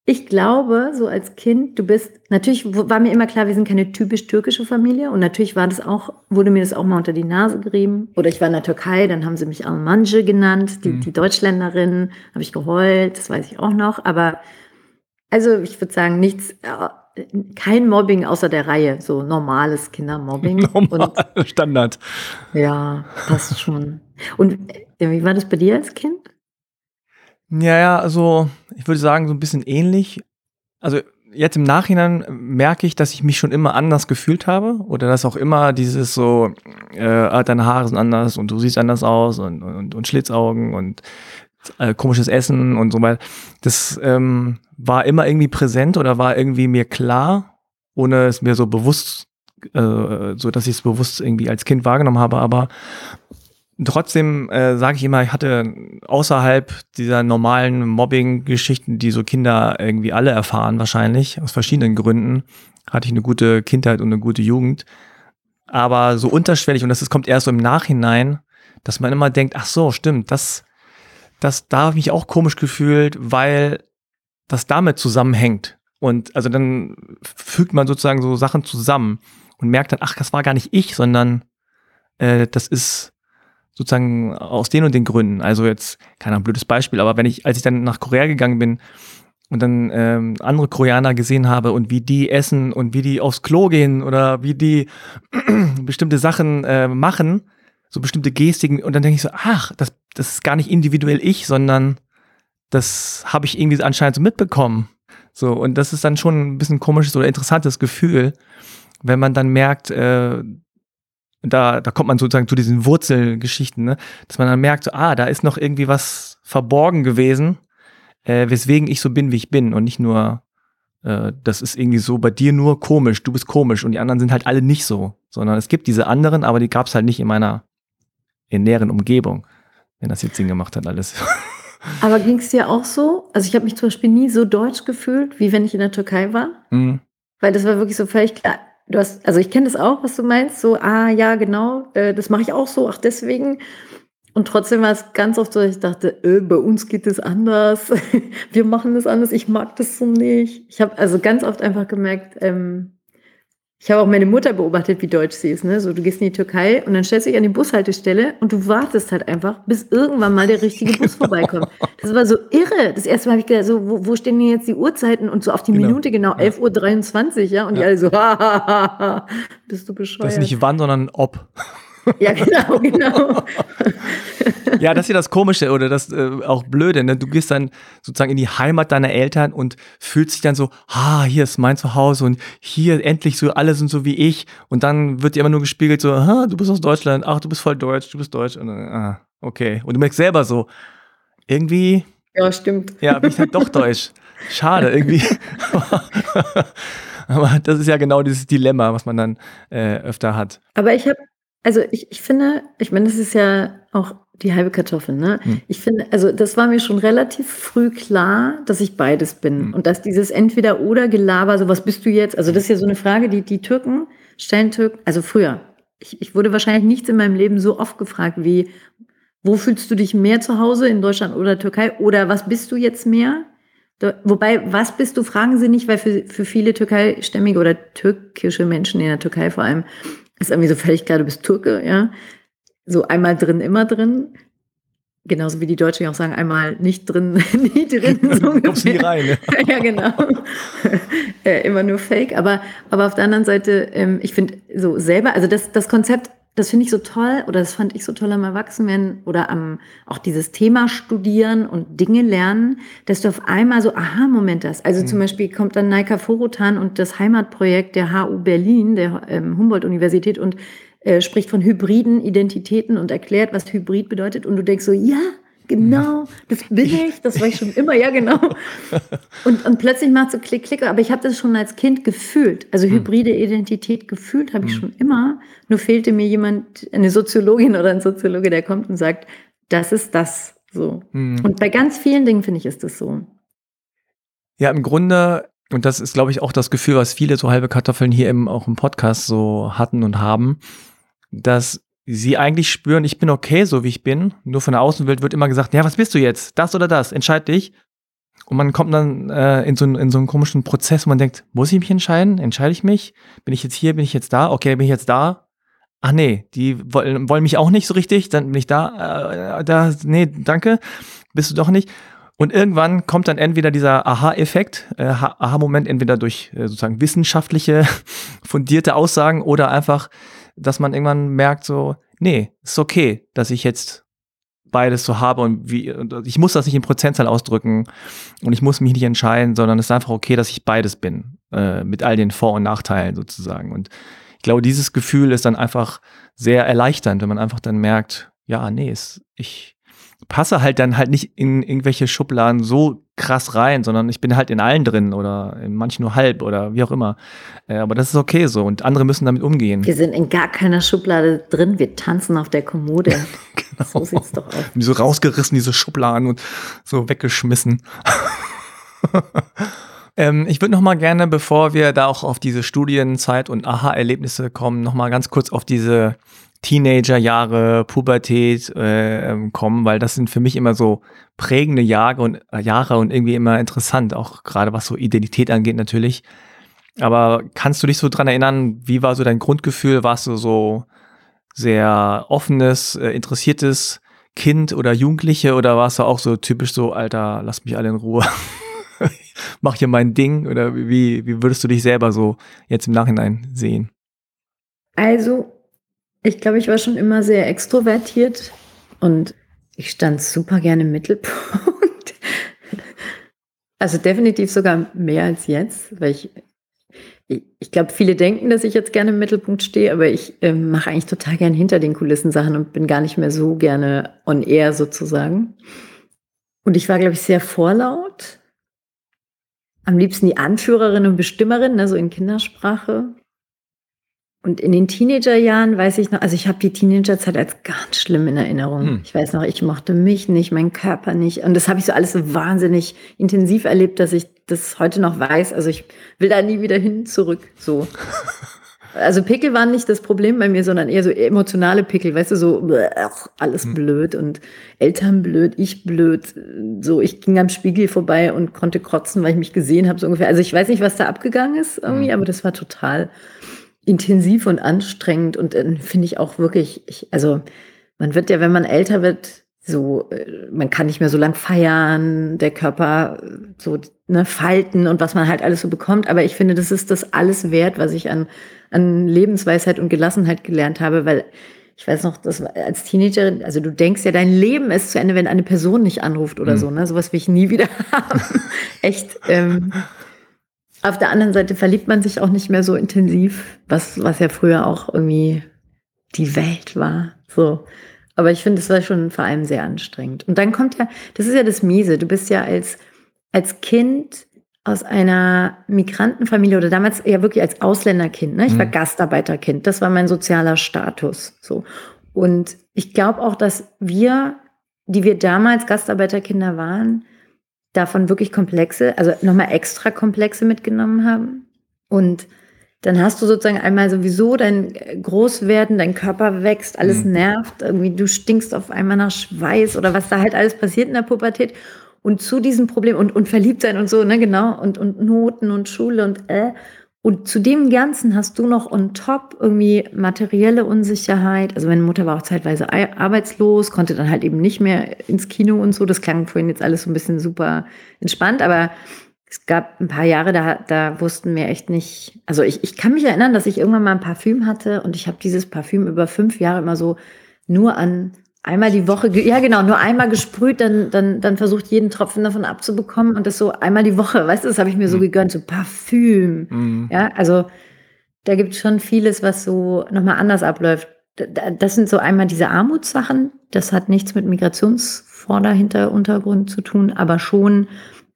ich glaube, so als Kind, du bist, natürlich war mir immer klar, wir sind keine typisch türkische Familie und natürlich war das auch, wurde mir das auch mal unter die Nase gerieben. Oder ich war in der Türkei, dann haben sie mich Almanje genannt, die, mhm. die Deutschländerin, habe ich geheult, das weiß ich auch noch. Aber also ich würde sagen, nichts, äh, kein Mobbing außer der Reihe, so normales Kindermobbing. Normal, und, Standard. Ja, passt schon. Und äh, wie war das bei dir als Kind? Ja, ja, also ich würde sagen, so ein bisschen ähnlich. Also jetzt im Nachhinein merke ich, dass ich mich schon immer anders gefühlt habe oder dass auch immer dieses so, äh, ah, deine Haare sind anders und du siehst anders aus und, und, und Schlitzaugen und äh, komisches Essen und so weiter. Das ähm, war immer irgendwie präsent oder war irgendwie mir klar, ohne es mir so bewusst, äh, so dass ich es bewusst irgendwie als Kind wahrgenommen habe. Aber Trotzdem äh, sage ich immer, ich hatte außerhalb dieser normalen Mobbing-Geschichten, die so Kinder irgendwie alle erfahren, wahrscheinlich, aus verschiedenen Gründen, hatte ich eine gute Kindheit und eine gute Jugend. Aber so unterschwellig, und das ist, kommt erst so im Nachhinein, dass man immer denkt, ach so, stimmt, das, das, da habe ich mich auch komisch gefühlt, weil das damit zusammenhängt. Und also dann fügt man sozusagen so Sachen zusammen und merkt dann, ach, das war gar nicht ich, sondern äh, das ist sozusagen aus den und den Gründen. Also jetzt, keine Ahnung, blödes Beispiel, aber wenn ich, als ich dann nach Korea gegangen bin und dann ähm, andere Koreaner gesehen habe und wie die essen und wie die aufs Klo gehen oder wie die bestimmte Sachen äh, machen, so bestimmte Gestiken, und dann denke ich so, ach, das, das ist gar nicht individuell ich, sondern das habe ich irgendwie anscheinend so mitbekommen. So, und das ist dann schon ein bisschen komisches oder interessantes Gefühl, wenn man dann merkt, äh, da, da kommt man sozusagen zu diesen Wurzelgeschichten, ne? dass man dann merkt, so, ah, da ist noch irgendwie was verborgen gewesen, äh, weswegen ich so bin, wie ich bin und nicht nur, äh, das ist irgendwie so bei dir nur komisch, du bist komisch und die anderen sind halt alle nicht so, sondern es gibt diese anderen, aber die gab es halt nicht in meiner in näheren Umgebung, wenn das jetzt Sinn gemacht hat alles. Aber ging es dir auch so? Also ich habe mich zum Beispiel nie so deutsch gefühlt, wie wenn ich in der Türkei war. Mhm. Weil das war wirklich so völlig klar du hast, also ich kenne das auch, was du meinst, so, ah ja, genau, äh, das mache ich auch so, ach deswegen. Und trotzdem war es ganz oft so, ich dachte, äh, bei uns geht es anders, wir machen das anders, ich mag das so nicht. Ich habe also ganz oft einfach gemerkt, ähm, ich habe auch meine Mutter beobachtet, wie deutsch sie ist. Ne? So, du gehst in die Türkei und dann stellst du dich an die Bushaltestelle und du wartest halt einfach, bis irgendwann mal der richtige Bus vorbeikommt. Das war so irre. Das erste Mal habe ich gedacht, so, wo, wo stehen denn jetzt die Uhrzeiten? Und so auf die genau. Minute genau, 11.23 Uhr, ja. Und ja. die alle so, ha, ha, ha, ha, bist du bescheuert. Das ist nicht wann, sondern ob. Ja, genau, genau. ja, das ist ja das Komische oder das äh, auch Blöde. Ne? Du gehst dann sozusagen in die Heimat deiner Eltern und fühlst dich dann so, ah, hier ist mein Zuhause und hier endlich so, alle sind so wie ich. Und dann wird dir immer nur gespiegelt so, ah, du bist aus Deutschland, ach, du bist voll deutsch, du bist deutsch. Und dann, ah, okay. Und du merkst selber so, irgendwie. Ja, stimmt. Ja, bin ich halt doch deutsch. Schade, irgendwie. Aber das ist ja genau dieses Dilemma, was man dann äh, öfter hat. Aber ich habe also ich, ich finde, ich meine, das ist ja auch die halbe Kartoffel, ne? Hm. Ich finde, also das war mir schon relativ früh klar, dass ich beides bin. Hm. Und dass dieses Entweder-Oder-Gelaber, so was bist du jetzt? Also das ist ja so eine Frage, die die Türken stellen Türken, also früher. Ich, ich wurde wahrscheinlich nichts in meinem Leben so oft gefragt wie, wo fühlst du dich mehr zu Hause in Deutschland oder Türkei? Oder was bist du jetzt mehr? Wobei, was bist du, fragen sie nicht, weil für, für viele türkeistämmige oder türkische Menschen in der Türkei vor allem ist irgendwie so völlig klar, du bist Türke, ja. So einmal drin, immer drin. Genauso wie die Deutschen auch sagen, einmal nicht drin, nie drin. So Kommst nie rein. Ja, ja genau. äh, immer nur Fake. Aber, aber auf der anderen Seite, ähm, ich finde so selber, also das, das Konzept das finde ich so toll oder das fand ich so toll am Erwachsenwerden oder am auch dieses Thema studieren und Dinge lernen, dass du auf einmal so Aha-Moment hast. Also mhm. zum Beispiel kommt dann Naika Forotan und das Heimatprojekt der HU Berlin, der ähm, Humboldt-Universität und äh, spricht von hybriden Identitäten und erklärt, was Hybrid bedeutet und du denkst so, ja, Genau, das bin ich, das war ich schon immer, ja genau. Und, und plötzlich macht so Klick, Klick, aber ich habe das schon als Kind gefühlt. Also hm. hybride Identität gefühlt habe ich hm. schon immer. Nur fehlte mir jemand, eine Soziologin oder ein Soziologe, der kommt und sagt, das ist das so. Hm. Und bei ganz vielen Dingen finde ich, ist das so. Ja, im Grunde, und das ist, glaube ich, auch das Gefühl, was viele so halbe Kartoffeln hier im, auch im Podcast so hatten und haben, dass sie eigentlich spüren, ich bin okay, so wie ich bin. Nur von der Außenwelt wird immer gesagt, ja, was bist du jetzt? Das oder das? Entscheid dich. Und man kommt dann äh, in, so, in so einen komischen Prozess, wo man denkt, muss ich mich entscheiden? Entscheide ich mich? Bin ich jetzt hier? Bin ich jetzt da? Okay, bin ich jetzt da? Ach nee, die wollen, wollen mich auch nicht so richtig, dann bin ich da, äh, da, nee, danke, bist du doch nicht. Und irgendwann kommt dann entweder dieser Aha-Effekt, äh, Aha-Moment, entweder durch äh, sozusagen wissenschaftliche, fundierte Aussagen oder einfach dass man irgendwann merkt so, nee, ist okay, dass ich jetzt beides so habe und wie, und ich muss das nicht in Prozentzahl ausdrücken und ich muss mich nicht entscheiden, sondern es ist einfach okay, dass ich beides bin, äh, mit all den Vor- und Nachteilen sozusagen. Und ich glaube, dieses Gefühl ist dann einfach sehr erleichternd, wenn man einfach dann merkt, ja, nee, es, ich passe halt dann halt nicht in irgendwelche Schubladen so krass rein, sondern ich bin halt in allen drin oder in manchen nur halb oder wie auch immer. Äh, aber das ist okay so und andere müssen damit umgehen. Wir sind in gar keiner Schublade drin, wir tanzen auf der Kommode. genau. So sieht's doch aus. So rausgerissen, diese Schubladen und so weggeschmissen. ähm, ich würde noch mal gerne, bevor wir da auch auf diese Studienzeit und Aha-Erlebnisse kommen, noch mal ganz kurz auf diese Teenagerjahre, Pubertät äh, ähm, kommen, weil das sind für mich immer so prägende Jahre und, äh, Jahre und irgendwie immer interessant, auch gerade was so Identität angeht natürlich. Aber kannst du dich so dran erinnern, wie war so dein Grundgefühl? Warst du so sehr offenes, äh, interessiertes Kind oder Jugendliche oder warst du auch so typisch so, Alter, lass mich alle in Ruhe? Mach hier mein Ding oder wie, wie würdest du dich selber so jetzt im Nachhinein sehen? Also ich glaube, ich war schon immer sehr extrovertiert und ich stand super gerne im Mittelpunkt. Also definitiv sogar mehr als jetzt, weil ich, ich, glaube, viele denken, dass ich jetzt gerne im Mittelpunkt stehe, aber ich äh, mache eigentlich total gerne hinter den Kulissen Sachen und bin gar nicht mehr so gerne on air sozusagen. Und ich war, glaube ich, sehr vorlaut. Am liebsten die Anführerin und Bestimmerin, also in Kindersprache. Und in den Teenagerjahren weiß ich noch, also ich habe die Teenagerzeit als ganz schlimm in Erinnerung. Hm. Ich weiß noch, ich mochte mich nicht, meinen Körper nicht. Und das habe ich so alles so wahnsinnig intensiv erlebt, dass ich das heute noch weiß. Also ich will da nie wieder hin zurück. So. Also Pickel waren nicht das Problem bei mir, sondern eher so emotionale Pickel, weißt du, so ach, alles hm. blöd und Eltern blöd, ich blöd. So, ich ging am Spiegel vorbei und konnte kotzen, weil ich mich gesehen habe, so ungefähr. Also ich weiß nicht, was da abgegangen ist irgendwie, hm. aber das war total intensiv und anstrengend und äh, finde ich auch wirklich, ich, also man wird ja, wenn man älter wird, so, äh, man kann nicht mehr so lang feiern, der Körper äh, so ne, falten und was man halt alles so bekommt. Aber ich finde, das ist das alles wert, was ich an, an Lebensweisheit und Gelassenheit gelernt habe, weil ich weiß noch, das war als Teenagerin, also du denkst ja, dein Leben ist zu Ende, wenn eine Person nicht anruft oder mhm. so, ne? Sowas will ich nie wieder haben. Echt. Ähm, auf der anderen Seite verliebt man sich auch nicht mehr so intensiv, was, was ja früher auch irgendwie die Welt war. So. Aber ich finde, es war schon vor allem sehr anstrengend. Und dann kommt ja, das ist ja das Miese. Du bist ja als, als Kind aus einer Migrantenfamilie oder damals ja wirklich als Ausländerkind. Ne? Ich war mhm. Gastarbeiterkind. Das war mein sozialer Status. So. Und ich glaube auch, dass wir, die wir damals Gastarbeiterkinder waren, davon wirklich komplexe, also nochmal extra komplexe mitgenommen haben. Und dann hast du sozusagen einmal sowieso dein Großwerden, dein Körper wächst, alles mhm. nervt, irgendwie du stinkst auf einmal nach Schweiß oder was da halt alles passiert in der Pubertät. Und zu diesem Problem und, und verliebt sein und so, ne, genau, und, und Noten und Schule und äh. Und zu dem Ganzen hast du noch on top irgendwie materielle Unsicherheit. Also meine Mutter war auch zeitweise arbeitslos, konnte dann halt eben nicht mehr ins Kino und so. Das klang vorhin jetzt alles so ein bisschen super entspannt, aber es gab ein paar Jahre, da, da wussten wir echt nicht. Also ich, ich kann mich erinnern, dass ich irgendwann mal ein Parfüm hatte und ich habe dieses Parfüm über fünf Jahre immer so nur an einmal die Woche, ja genau, nur einmal gesprüht, dann, dann, dann versucht jeden Tropfen davon abzubekommen und das so einmal die Woche, weißt du, das habe ich mir so mhm. gegönnt, so Parfüm. Mhm. Ja, also da gibt es schon vieles, was so nochmal anders abläuft. Das sind so einmal diese Armutssachen, das hat nichts mit Migrationsvorderhintergrund zu tun, aber schon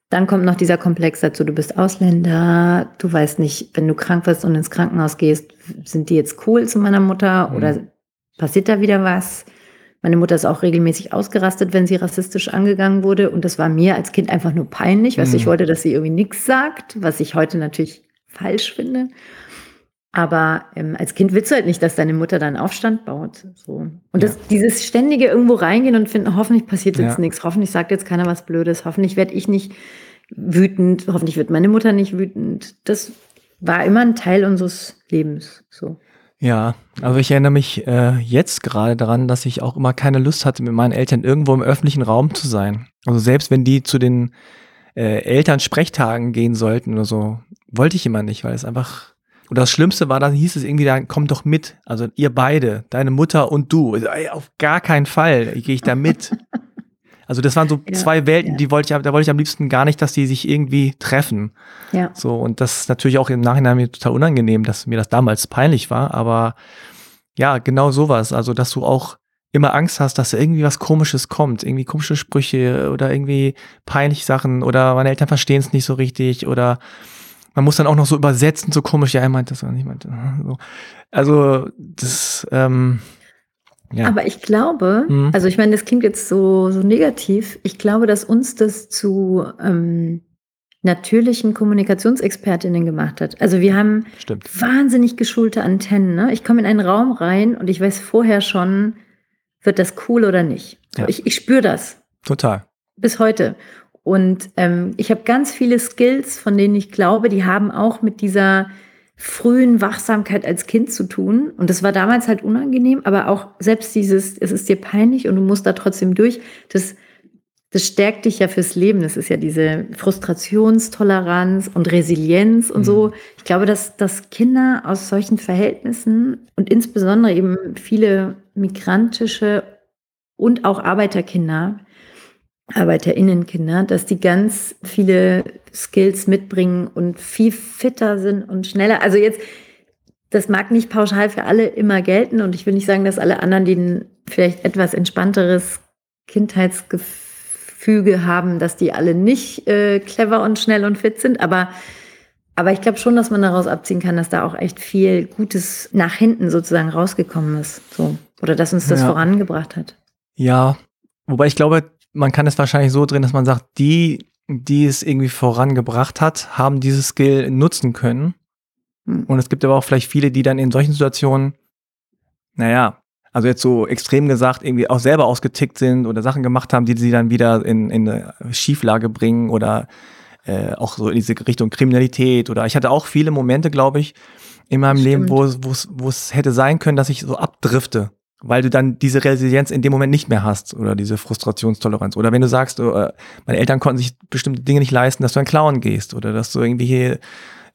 dann kommt noch dieser Komplex dazu, du bist Ausländer, du weißt nicht, wenn du krank wirst und ins Krankenhaus gehst, sind die jetzt cool zu meiner Mutter mhm. oder passiert da wieder was? Meine Mutter ist auch regelmäßig ausgerastet, wenn sie rassistisch angegangen wurde. Und das war mir als Kind einfach nur peinlich, weil mhm. ich wollte, dass sie irgendwie nichts sagt, was ich heute natürlich falsch finde. Aber ähm, als Kind willst du halt nicht, dass deine Mutter dann Aufstand baut. So. Und das, dieses ständige irgendwo reingehen und finden, hoffentlich passiert jetzt ja. nichts, hoffentlich sagt jetzt keiner was Blödes, hoffentlich werde ich nicht wütend, hoffentlich wird meine Mutter nicht wütend. Das war immer ein Teil unseres Lebens. So. Ja, also ich erinnere mich äh, jetzt gerade daran, dass ich auch immer keine Lust hatte, mit meinen Eltern irgendwo im öffentlichen Raum zu sein. Also selbst wenn die zu den äh, Elternsprechtagen gehen sollten oder so, wollte ich immer nicht, weil es einfach und das Schlimmste war, dann hieß es irgendwie, dann komm doch mit. Also ihr beide, deine Mutter und du. Ey, auf gar keinen Fall gehe ich da mit. Also das waren so ja, zwei Welten, ja. die wollte ich, da wollte ich am liebsten gar nicht, dass die sich irgendwie treffen. Ja. So, und das ist natürlich auch im Nachhinein mir total unangenehm, dass mir das damals peinlich war, aber ja, genau sowas. Also, dass du auch immer Angst hast, dass irgendwie was Komisches kommt, irgendwie komische Sprüche oder irgendwie peinliche Sachen oder meine Eltern verstehen es nicht so richtig oder man muss dann auch noch so übersetzen, so komisch, ja, er meint das nicht. Meinte, so. Also, das, ähm, ja. Aber ich glaube, mhm. also ich meine, das klingt jetzt so, so negativ. Ich glaube, dass uns das zu ähm, natürlichen Kommunikationsexpertinnen gemacht hat. Also wir haben Stimmt. wahnsinnig geschulte Antennen. Ne? Ich komme in einen Raum rein und ich weiß vorher schon, wird das cool oder nicht. Ja. Ich, ich spüre das. Total. Bis heute. Und ähm, ich habe ganz viele Skills, von denen ich glaube, die haben auch mit dieser frühen Wachsamkeit als Kind zu tun. Und das war damals halt unangenehm, aber auch selbst dieses, es ist dir peinlich und du musst da trotzdem durch, das, das stärkt dich ja fürs Leben. Das ist ja diese Frustrationstoleranz und Resilienz und mhm. so. Ich glaube, dass, dass Kinder aus solchen Verhältnissen und insbesondere eben viele migrantische und auch Arbeiterkinder ArbeiterInnenkinder, dass die ganz viele Skills mitbringen und viel fitter sind und schneller. Also jetzt, das mag nicht pauschal für alle immer gelten und ich will nicht sagen, dass alle anderen, die ein vielleicht etwas entspannteres Kindheitsgefüge haben, dass die alle nicht äh, clever und schnell und fit sind, aber aber ich glaube schon, dass man daraus abziehen kann, dass da auch echt viel Gutes nach hinten sozusagen rausgekommen ist. So. Oder dass uns das ja. vorangebracht hat. Ja, wobei ich glaube, man kann es wahrscheinlich so drehen, dass man sagt, die, die es irgendwie vorangebracht hat, haben dieses Skill nutzen können. Hm. Und es gibt aber auch vielleicht viele, die dann in solchen Situationen, naja, also jetzt so extrem gesagt, irgendwie auch selber ausgetickt sind oder Sachen gemacht haben, die sie dann wieder in, in eine Schieflage bringen oder äh, auch so in diese Richtung Kriminalität oder ich hatte auch viele Momente, glaube ich, in meinem Leben, wo, wo es hätte sein können, dass ich so abdrifte weil du dann diese Resilienz in dem Moment nicht mehr hast oder diese Frustrationstoleranz. Oder wenn du sagst, äh, meine Eltern konnten sich bestimmte Dinge nicht leisten, dass du ein Clown gehst oder dass du irgendwie hier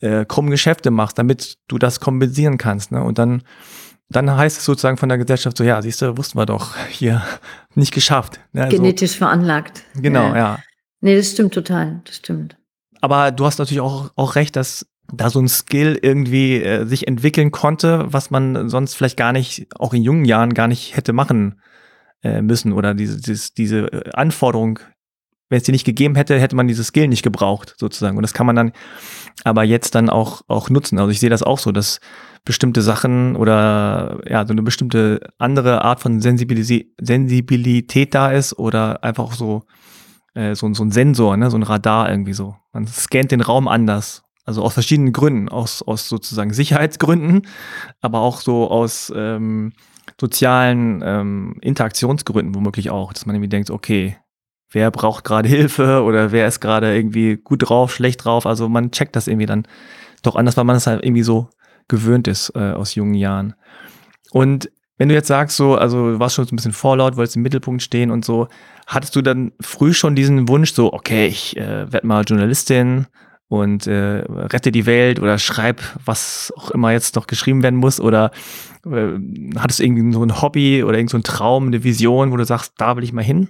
äh, krumme Geschäfte machst, damit du das kompensieren kannst. Ne? Und dann, dann heißt es sozusagen von der Gesellschaft so, ja, siehst du, wussten wir doch, hier nicht geschafft. Ne? Genetisch so. veranlagt. Genau, ja. ja. Nee, das stimmt total, das stimmt. Aber du hast natürlich auch, auch recht, dass da so ein Skill irgendwie äh, sich entwickeln konnte, was man sonst vielleicht gar nicht, auch in jungen Jahren gar nicht hätte machen äh, müssen oder diese, diese, diese äh, Anforderung, wenn es die nicht gegeben hätte, hätte man dieses Skill nicht gebraucht sozusagen. Und das kann man dann aber jetzt dann auch, auch nutzen. Also ich sehe das auch so, dass bestimmte Sachen oder ja, so eine bestimmte andere Art von Sensibilis Sensibilität da ist oder einfach so, äh, so, so ein Sensor, ne, so ein Radar irgendwie so. Man scannt den Raum anders also aus verschiedenen Gründen, aus, aus sozusagen Sicherheitsgründen, aber auch so aus ähm, sozialen ähm, Interaktionsgründen womöglich auch, dass man irgendwie denkt, okay, wer braucht gerade Hilfe oder wer ist gerade irgendwie gut drauf, schlecht drauf. Also man checkt das irgendwie dann doch anders, weil man es halt irgendwie so gewöhnt ist äh, aus jungen Jahren. Und wenn du jetzt sagst, so, also du warst schon so ein bisschen vorlaut, wolltest im Mittelpunkt stehen und so, hattest du dann früh schon diesen Wunsch, so, okay, ich äh, werde mal Journalistin und äh, rette die Welt oder schreib, was auch immer jetzt noch geschrieben werden muss oder äh, hattest du irgendwie so ein Hobby oder irgend so ein Traum, eine Vision, wo du sagst, da will ich mal hin?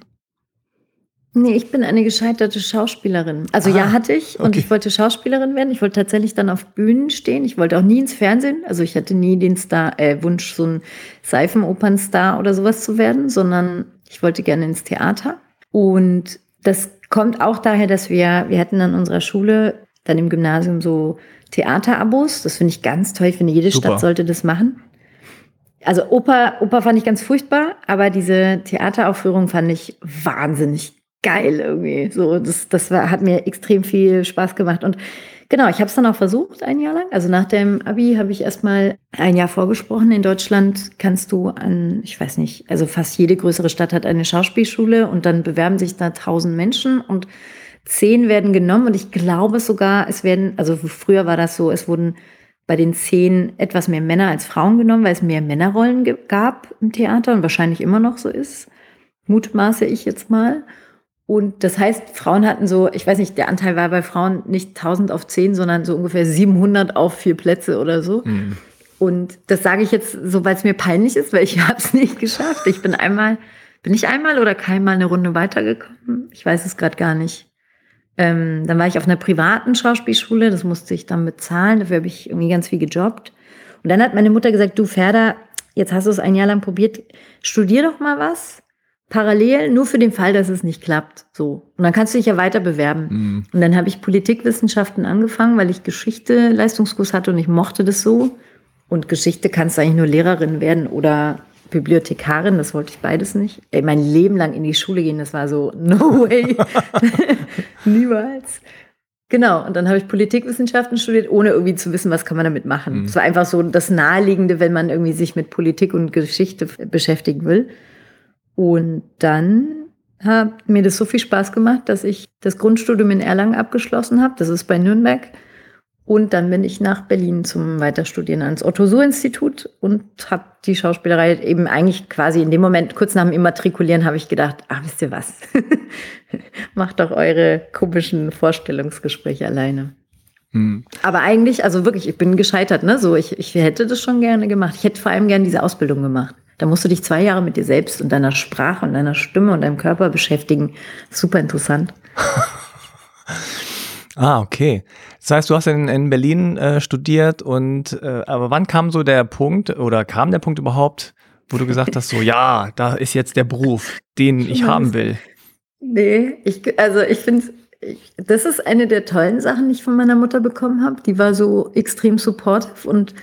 Nee, ich bin eine gescheiterte Schauspielerin. Also ah, ja, hatte ich und okay. ich wollte Schauspielerin werden. Ich wollte tatsächlich dann auf Bühnen stehen. Ich wollte auch nie ins Fernsehen. Also ich hatte nie den Star, äh, Wunsch, so ein Seifenopernstar oder sowas zu werden, sondern ich wollte gerne ins Theater. Und das kommt auch daher, dass wir, wir hatten an unserer Schule dann im Gymnasium so Theaterabos. Das finde ich ganz toll. Ich finde, jede Super. Stadt sollte das machen. Also Oper, Oper fand ich ganz furchtbar, aber diese Theateraufführung fand ich wahnsinnig geil irgendwie. So, das, das war, hat mir extrem viel Spaß gemacht. Und genau, ich habe es dann auch versucht, ein Jahr lang. Also nach dem Abi habe ich erstmal ein Jahr vorgesprochen. In Deutschland kannst du an, ich weiß nicht, also fast jede größere Stadt hat eine Schauspielschule und dann bewerben sich da tausend Menschen und Zehn werden genommen und ich glaube sogar, es werden, also früher war das so, es wurden bei den zehn etwas mehr Männer als Frauen genommen, weil es mehr Männerrollen gab im Theater und wahrscheinlich immer noch so ist. Mutmaße ich jetzt mal. Und das heißt, Frauen hatten so, ich weiß nicht, der Anteil war bei Frauen nicht 1000 auf 10, sondern so ungefähr 700 auf vier Plätze oder so. Mhm. Und das sage ich jetzt so, weil es mir peinlich ist, weil ich habe es nicht geschafft. Ich bin einmal, bin ich einmal oder keinmal eine Runde weitergekommen? Ich weiß es gerade gar nicht. Ähm, dann war ich auf einer privaten Schauspielschule, das musste ich dann bezahlen, dafür habe ich irgendwie ganz viel gejobbt. Und dann hat meine Mutter gesagt, du Ferda, jetzt hast du es ein Jahr lang probiert, studier doch mal was, parallel, nur für den Fall, dass es nicht klappt. So. Und dann kannst du dich ja weiter bewerben. Mhm. Und dann habe ich Politikwissenschaften angefangen, weil ich Geschichte Leistungskurs hatte und ich mochte das so. Und Geschichte kannst du eigentlich nur Lehrerin werden oder Bibliothekarin, das wollte ich beides nicht. Ey, mein Leben lang in die Schule gehen, das war so, no way. Niemals. Genau, und dann habe ich Politikwissenschaften studiert, ohne irgendwie zu wissen, was kann man damit machen. Es mhm. war einfach so das Naheliegende, wenn man irgendwie sich mit Politik und Geschichte beschäftigen will. Und dann hat mir das so viel Spaß gemacht, dass ich das Grundstudium in Erlangen abgeschlossen habe. Das ist bei Nürnberg. Und dann bin ich nach Berlin zum Weiterstudieren ans Otto-Suhr-Institut und habe die Schauspielerei eben eigentlich quasi in dem Moment, kurz nach dem Immatrikulieren, habe ich gedacht, ach, wisst ihr was? Macht doch eure komischen Vorstellungsgespräche alleine. Hm. Aber eigentlich, also wirklich, ich bin gescheitert, ne? So, ich, ich hätte das schon gerne gemacht. Ich hätte vor allem gerne diese Ausbildung gemacht. Da musst du dich zwei Jahre mit dir selbst und deiner Sprache und deiner Stimme und deinem Körper beschäftigen. Super interessant. Ah, okay. Das heißt, du hast in, in Berlin äh, studiert und äh, aber wann kam so der Punkt oder kam der Punkt überhaupt, wo du gesagt hast, so ja, da ist jetzt der Beruf, den ich haben will? Nee, ich, also ich finde, das ist eine der tollen Sachen, die ich von meiner Mutter bekommen habe. Die war so extrem supportive und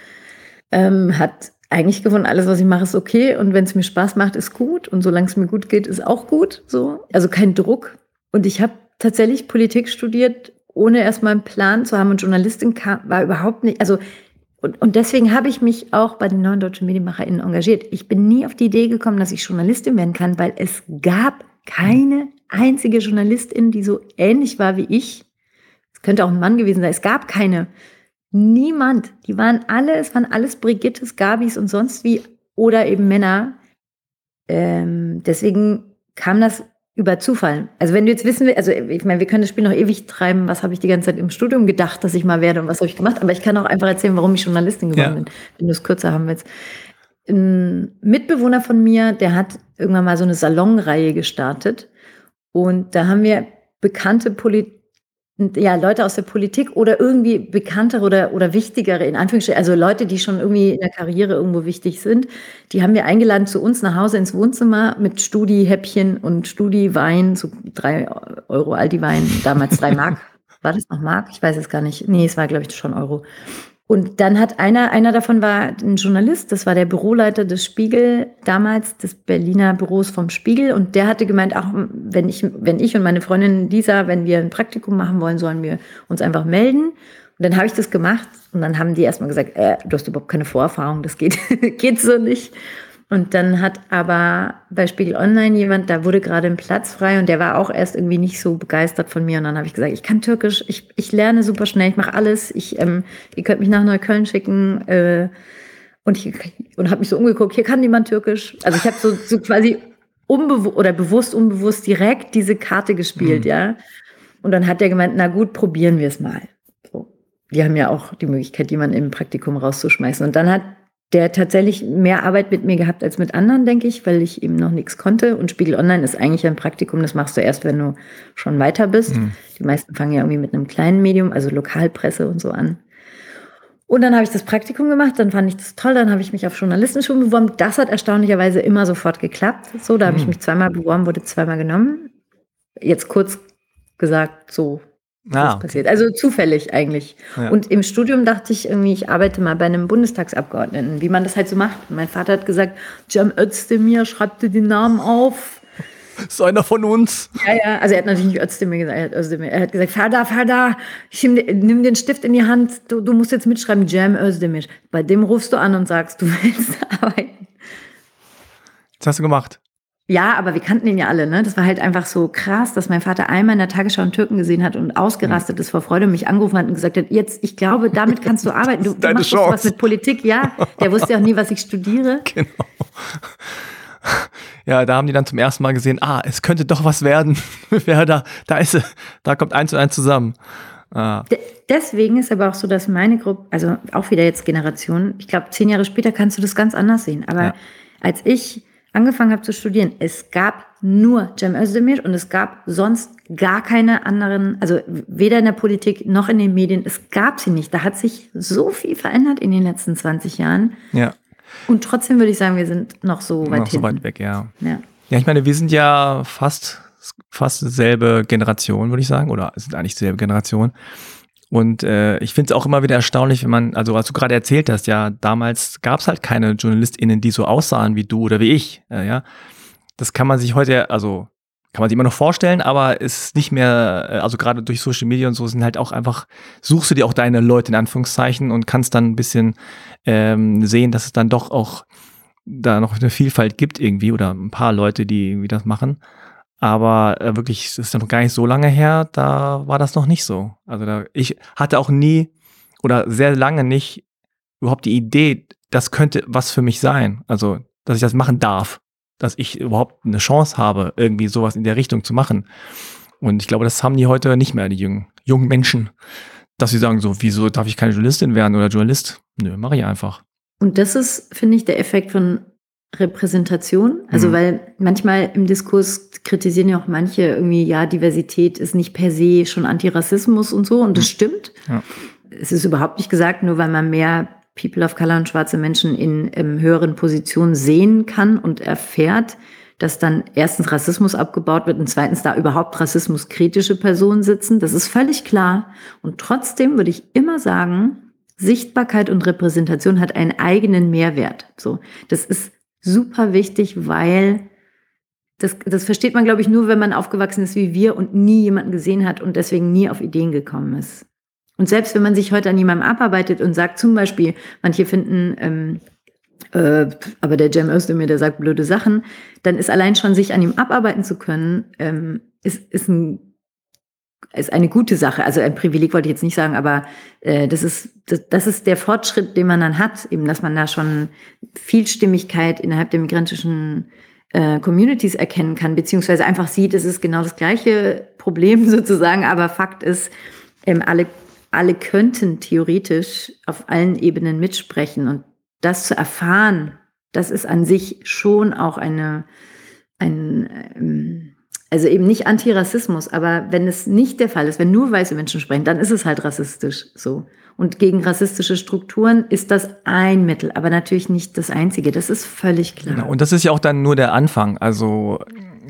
ähm, hat eigentlich gefunden, alles, was ich mache, ist okay. Und wenn es mir Spaß macht, ist gut. Und solange es mir gut geht, ist auch gut. So. Also kein Druck. Und ich habe tatsächlich Politik studiert, ohne erstmal einen Plan zu haben. Und Journalistin kam, war überhaupt nicht, also und, und deswegen habe ich mich auch bei den neuen deutschen MedienmacherInnen engagiert. Ich bin nie auf die Idee gekommen, dass ich Journalistin werden kann, weil es gab keine einzige Journalistin, die so ähnlich war wie ich. Es könnte auch ein Mann gewesen sein. Es gab keine. Niemand. Die waren alle, es waren alles Brigittes, Gabis und sonst wie oder eben Männer. Ähm, deswegen kam das über Zufall. Also wenn du jetzt wissen willst, also ich meine, wir können das Spiel noch ewig treiben, was habe ich die ganze Zeit im Studium gedacht, dass ich mal werde und was habe ich gemacht, aber ich kann auch einfach erzählen, warum ich Journalistin geworden ja. bin, wenn du es kürzer haben willst. Ein Mitbewohner von mir, der hat irgendwann mal so eine Salonreihe gestartet und da haben wir bekannte Polit ja, Leute aus der Politik oder irgendwie bekanntere oder, oder wichtigere, in Anführungsstrichen, also Leute, die schon irgendwie in der Karriere irgendwo wichtig sind, die haben wir eingeladen zu uns nach Hause ins Wohnzimmer mit Studi-Häppchen und Studi-Wein, so drei Euro Aldi-Wein, damals drei Mark. War das noch Mark? Ich weiß es gar nicht. Nee, es war, glaube ich, schon Euro. Und dann hat einer, einer davon war ein Journalist, das war der Büroleiter des Spiegel, damals des Berliner Büros vom Spiegel. Und der hatte gemeint, auch wenn ich, wenn ich und meine Freundin Lisa, wenn wir ein Praktikum machen wollen, sollen wir uns einfach melden. Und dann habe ich das gemacht und dann haben die erstmal gesagt, äh, du hast überhaupt keine Vorerfahrung, das geht, geht so nicht. Und dann hat aber bei Spiegel Online jemand, da wurde gerade ein Platz frei und der war auch erst irgendwie nicht so begeistert von mir. Und dann habe ich gesagt, ich kann Türkisch, ich, ich lerne super schnell, ich mache alles. Ich, ähm, ihr könnt mich nach Neukölln schicken. Äh, und ich, und habe mich so umgeguckt, hier kann niemand Türkisch. Also ich habe so, so quasi unbewusst oder bewusst, unbewusst direkt diese Karte gespielt, mhm. ja. Und dann hat der gemeint, na gut, probieren wir es mal. So. Die haben ja auch die Möglichkeit, jemanden im Praktikum rauszuschmeißen. Und dann hat der tatsächlich mehr Arbeit mit mir gehabt als mit anderen, denke ich, weil ich eben noch nichts konnte. Und Spiegel Online ist eigentlich ein Praktikum, das machst du erst, wenn du schon weiter bist. Mhm. Die meisten fangen ja irgendwie mit einem kleinen Medium, also Lokalpresse und so an. Und dann habe ich das Praktikum gemacht, dann fand ich das toll, dann habe ich mich auf Journalistenschulen beworben. Das hat erstaunlicherweise immer sofort geklappt. So, da habe ich mhm. mich zweimal beworben, wurde zweimal genommen. Jetzt kurz gesagt, so Ah, okay. passiert. Also zufällig eigentlich. Ja. Und im Studium dachte ich irgendwie, ich arbeite mal bei einem Bundestagsabgeordneten, wie man das halt so macht. Und mein Vater hat gesagt, Cem Özdemir, schreib dir den Namen auf. So einer von uns. Ja, ja, also er hat natürlich nicht Özdemir gesagt, er hat, Özdemir. Er hat gesagt, da, ich nimm den Stift in die Hand, du, du musst jetzt mitschreiben, Jam Özdemir. Bei dem rufst du an und sagst, du willst arbeiten. Das hast du gemacht. Ja, aber wir kannten ihn ja alle, ne? Das war halt einfach so krass, dass mein Vater einmal in der Tagesschau einen Türken gesehen hat und ausgerastet ist vor Freude und mich angerufen hat und gesagt hat, jetzt, ich glaube, damit kannst du arbeiten. Du, du machst was mit Politik, ja. Der wusste ja auch nie, was ich studiere. Genau. Ja, da haben die dann zum ersten Mal gesehen, ah, es könnte doch was werden. ja, da, da ist, da kommt eins und eins zusammen. Ah. Deswegen ist aber auch so, dass meine Gruppe, also auch wieder jetzt Generation, ich glaube, zehn Jahre später kannst du das ganz anders sehen. Aber ja. als ich angefangen habe zu studieren, es gab nur Cem Özdemir und es gab sonst gar keine anderen, also weder in der Politik noch in den Medien, es gab sie nicht. Da hat sich so viel verändert in den letzten 20 Jahren. Ja. Und trotzdem würde ich sagen, wir sind noch so weit noch hinten. so weit weg, ja. ja. Ja, ich meine, wir sind ja fast fast dieselbe Generation, würde ich sagen, oder sind eigentlich dieselbe Generation. Und äh, ich finde es auch immer wieder erstaunlich, wenn man, also was du gerade erzählt hast, ja, damals gab es halt keine JournalistInnen, die so aussahen wie du oder wie ich. Äh, ja. Das kann man sich heute, also kann man sich immer noch vorstellen, aber ist nicht mehr, äh, also gerade durch Social Media und so sind halt auch einfach, suchst du dir auch deine Leute in Anführungszeichen und kannst dann ein bisschen ähm, sehen, dass es dann doch auch da noch eine Vielfalt gibt irgendwie oder ein paar Leute, die irgendwie das machen. Aber äh, wirklich, es ist noch gar nicht so lange her, da war das noch nicht so. Also da, ich hatte auch nie oder sehr lange nicht überhaupt die Idee, das könnte was für mich sein. Also, dass ich das machen darf. Dass ich überhaupt eine Chance habe, irgendwie sowas in der Richtung zu machen. Und ich glaube, das haben die heute nicht mehr, die jungen, jungen Menschen. Dass sie sagen so, wieso darf ich keine Journalistin werden oder Journalist? Nö, mache ich einfach. Und das ist, finde ich, der Effekt von Repräsentation. Also, mhm. weil manchmal im Diskurs kritisieren ja auch manche irgendwie, ja, Diversität ist nicht per se schon Antirassismus und so. Und das mhm. stimmt. Ja. Es ist überhaupt nicht gesagt, nur weil man mehr People of Color und schwarze Menschen in, in höheren Positionen sehen kann und erfährt, dass dann erstens Rassismus abgebaut wird und zweitens da überhaupt rassismuskritische Personen sitzen. Das ist völlig klar. Und trotzdem würde ich immer sagen, Sichtbarkeit und Repräsentation hat einen eigenen Mehrwert. So, das ist super wichtig, weil das, das versteht man, glaube ich, nur, wenn man aufgewachsen ist wie wir und nie jemanden gesehen hat und deswegen nie auf Ideen gekommen ist. Und selbst wenn man sich heute an jemandem abarbeitet und sagt zum Beispiel, manche finden, ähm, äh, aber der Jam Özdemir, der sagt blöde Sachen, dann ist allein schon sich an ihm abarbeiten zu können, ähm, ist, ist ein ist eine gute Sache. Also ein Privileg wollte ich jetzt nicht sagen, aber äh, das ist das, das ist der Fortschritt, den man dann hat, eben, dass man da schon Vielstimmigkeit innerhalb der migrantischen äh, Communities erkennen kann, beziehungsweise einfach sieht, es ist genau das gleiche Problem sozusagen, aber Fakt ist, ähm, alle alle könnten theoretisch auf allen Ebenen mitsprechen und das zu erfahren, das ist an sich schon auch eine ein ähm, also eben nicht Antirassismus, aber wenn es nicht der Fall ist, wenn nur weiße Menschen sprechen, dann ist es halt rassistisch so. Und gegen rassistische Strukturen ist das ein Mittel, aber natürlich nicht das einzige. Das ist völlig klar. Genau. Und das ist ja auch dann nur der Anfang. Also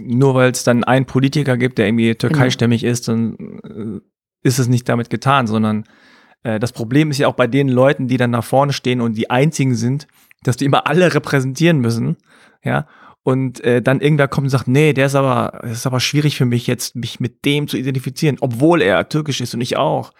nur weil es dann einen Politiker gibt, der irgendwie türkeistämmig genau. ist, dann äh, ist es nicht damit getan, sondern äh, das Problem ist ja auch bei den Leuten, die dann nach vorne stehen und die einzigen sind, dass die immer alle repräsentieren müssen. Ja, und äh, dann irgendwer kommt und sagt, nee, der ist aber, das ist aber schwierig für mich jetzt, mich mit dem zu identifizieren, obwohl er türkisch ist und ich auch.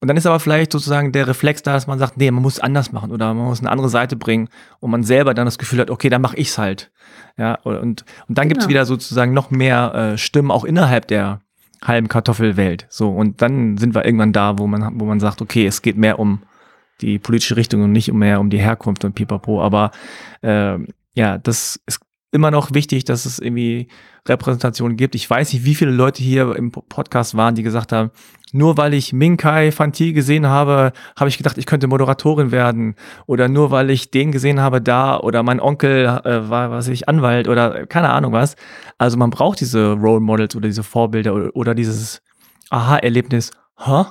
Und dann ist aber vielleicht sozusagen der Reflex da, dass man sagt, nee, man muss es anders machen oder man muss eine andere Seite bringen und man selber dann das Gefühl hat, okay, dann mache ich's halt. Ja, und, und dann genau. gibt es wieder sozusagen noch mehr äh, Stimmen auch innerhalb der halben Kartoffelwelt. So, und dann sind wir irgendwann da, wo man, wo man sagt, okay, es geht mehr um die politische Richtung und nicht mehr um die Herkunft und pipapo. Aber äh, ja, das ist immer noch wichtig, dass es irgendwie Repräsentation gibt. Ich weiß nicht, wie viele Leute hier im Podcast waren, die gesagt haben, nur weil ich Minkai Fanti gesehen habe, habe ich gedacht, ich könnte Moderatorin werden. Oder nur weil ich den gesehen habe da oder mein Onkel äh, war, was ich, Anwalt oder keine Ahnung was. Also man braucht diese Role Models oder diese Vorbilder oder, oder dieses Aha-Erlebnis. Hä?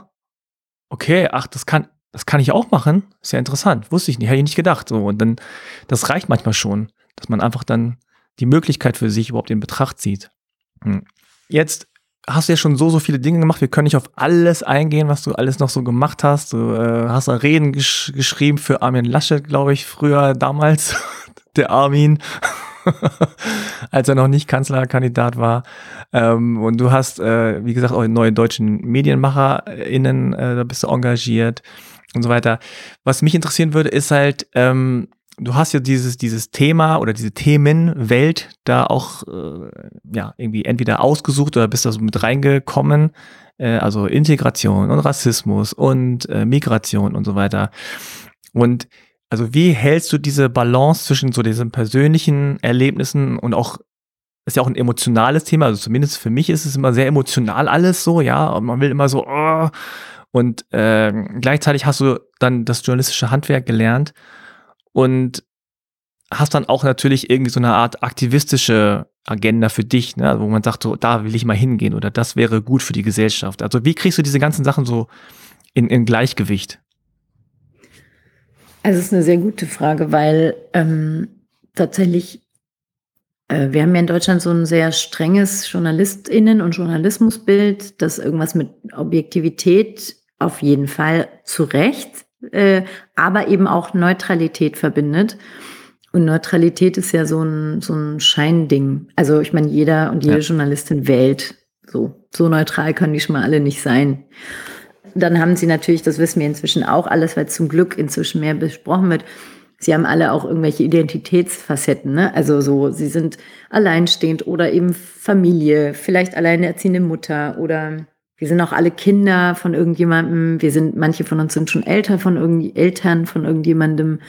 Okay, ach, das kann, das kann ich auch machen. Ist ja interessant. Wusste ich nicht, hätte ich nicht gedacht. So, und dann, das reicht manchmal schon, dass man einfach dann die Möglichkeit für sich überhaupt in Betracht zieht. Hm. Jetzt hast du ja schon so, so viele Dinge gemacht. Wir können nicht auf alles eingehen, was du alles noch so gemacht hast. Du äh, hast da Reden gesch geschrieben für Armin Laschet, glaube ich, früher damals. Der Armin. als er noch nicht Kanzlerkandidat war. Ähm, und du hast, äh, wie gesagt, auch neue deutschen MedienmacherInnen, äh, da bist du engagiert und so weiter. Was mich interessieren würde, ist halt, ähm, du hast ja dieses, dieses Thema oder diese Themenwelt da auch äh, ja, irgendwie entweder ausgesucht oder bist da so mit reingekommen. Äh, also Integration und Rassismus und äh, Migration und so weiter. Und also wie hältst du diese Balance zwischen so diesen persönlichen Erlebnissen und auch ist ja auch ein emotionales Thema, also zumindest für mich ist es immer sehr emotional alles so, ja, und man will immer so, oh, und äh, gleichzeitig hast du dann das journalistische Handwerk gelernt und hast dann auch natürlich irgendwie so eine Art aktivistische Agenda für dich, ne, wo man sagt, so, da will ich mal hingehen oder das wäre gut für die Gesellschaft. Also wie kriegst du diese ganzen Sachen so in, in Gleichgewicht? Also es ist eine sehr gute Frage, weil ähm, tatsächlich, äh, wir haben ja in Deutschland so ein sehr strenges JournalistInnen- und Journalismusbild, das irgendwas mit Objektivität auf jeden Fall zu Recht äh, aber eben auch Neutralität verbindet. Und Neutralität ist ja so ein, so ein Scheinding. Also ich meine, jeder und jede ja. Journalistin wählt. So, so neutral können die schon mal alle nicht sein. Dann haben sie natürlich, das wissen wir inzwischen auch alles, weil zum Glück inzwischen mehr besprochen wird. Sie haben alle auch irgendwelche Identitätsfacetten, ne? Also so, sie sind alleinstehend oder eben Familie, vielleicht alleinerziehende Mutter oder wir sind auch alle Kinder von irgendjemandem. Wir sind, manche von uns sind schon älter von irgendwie Eltern von irgendjemandem.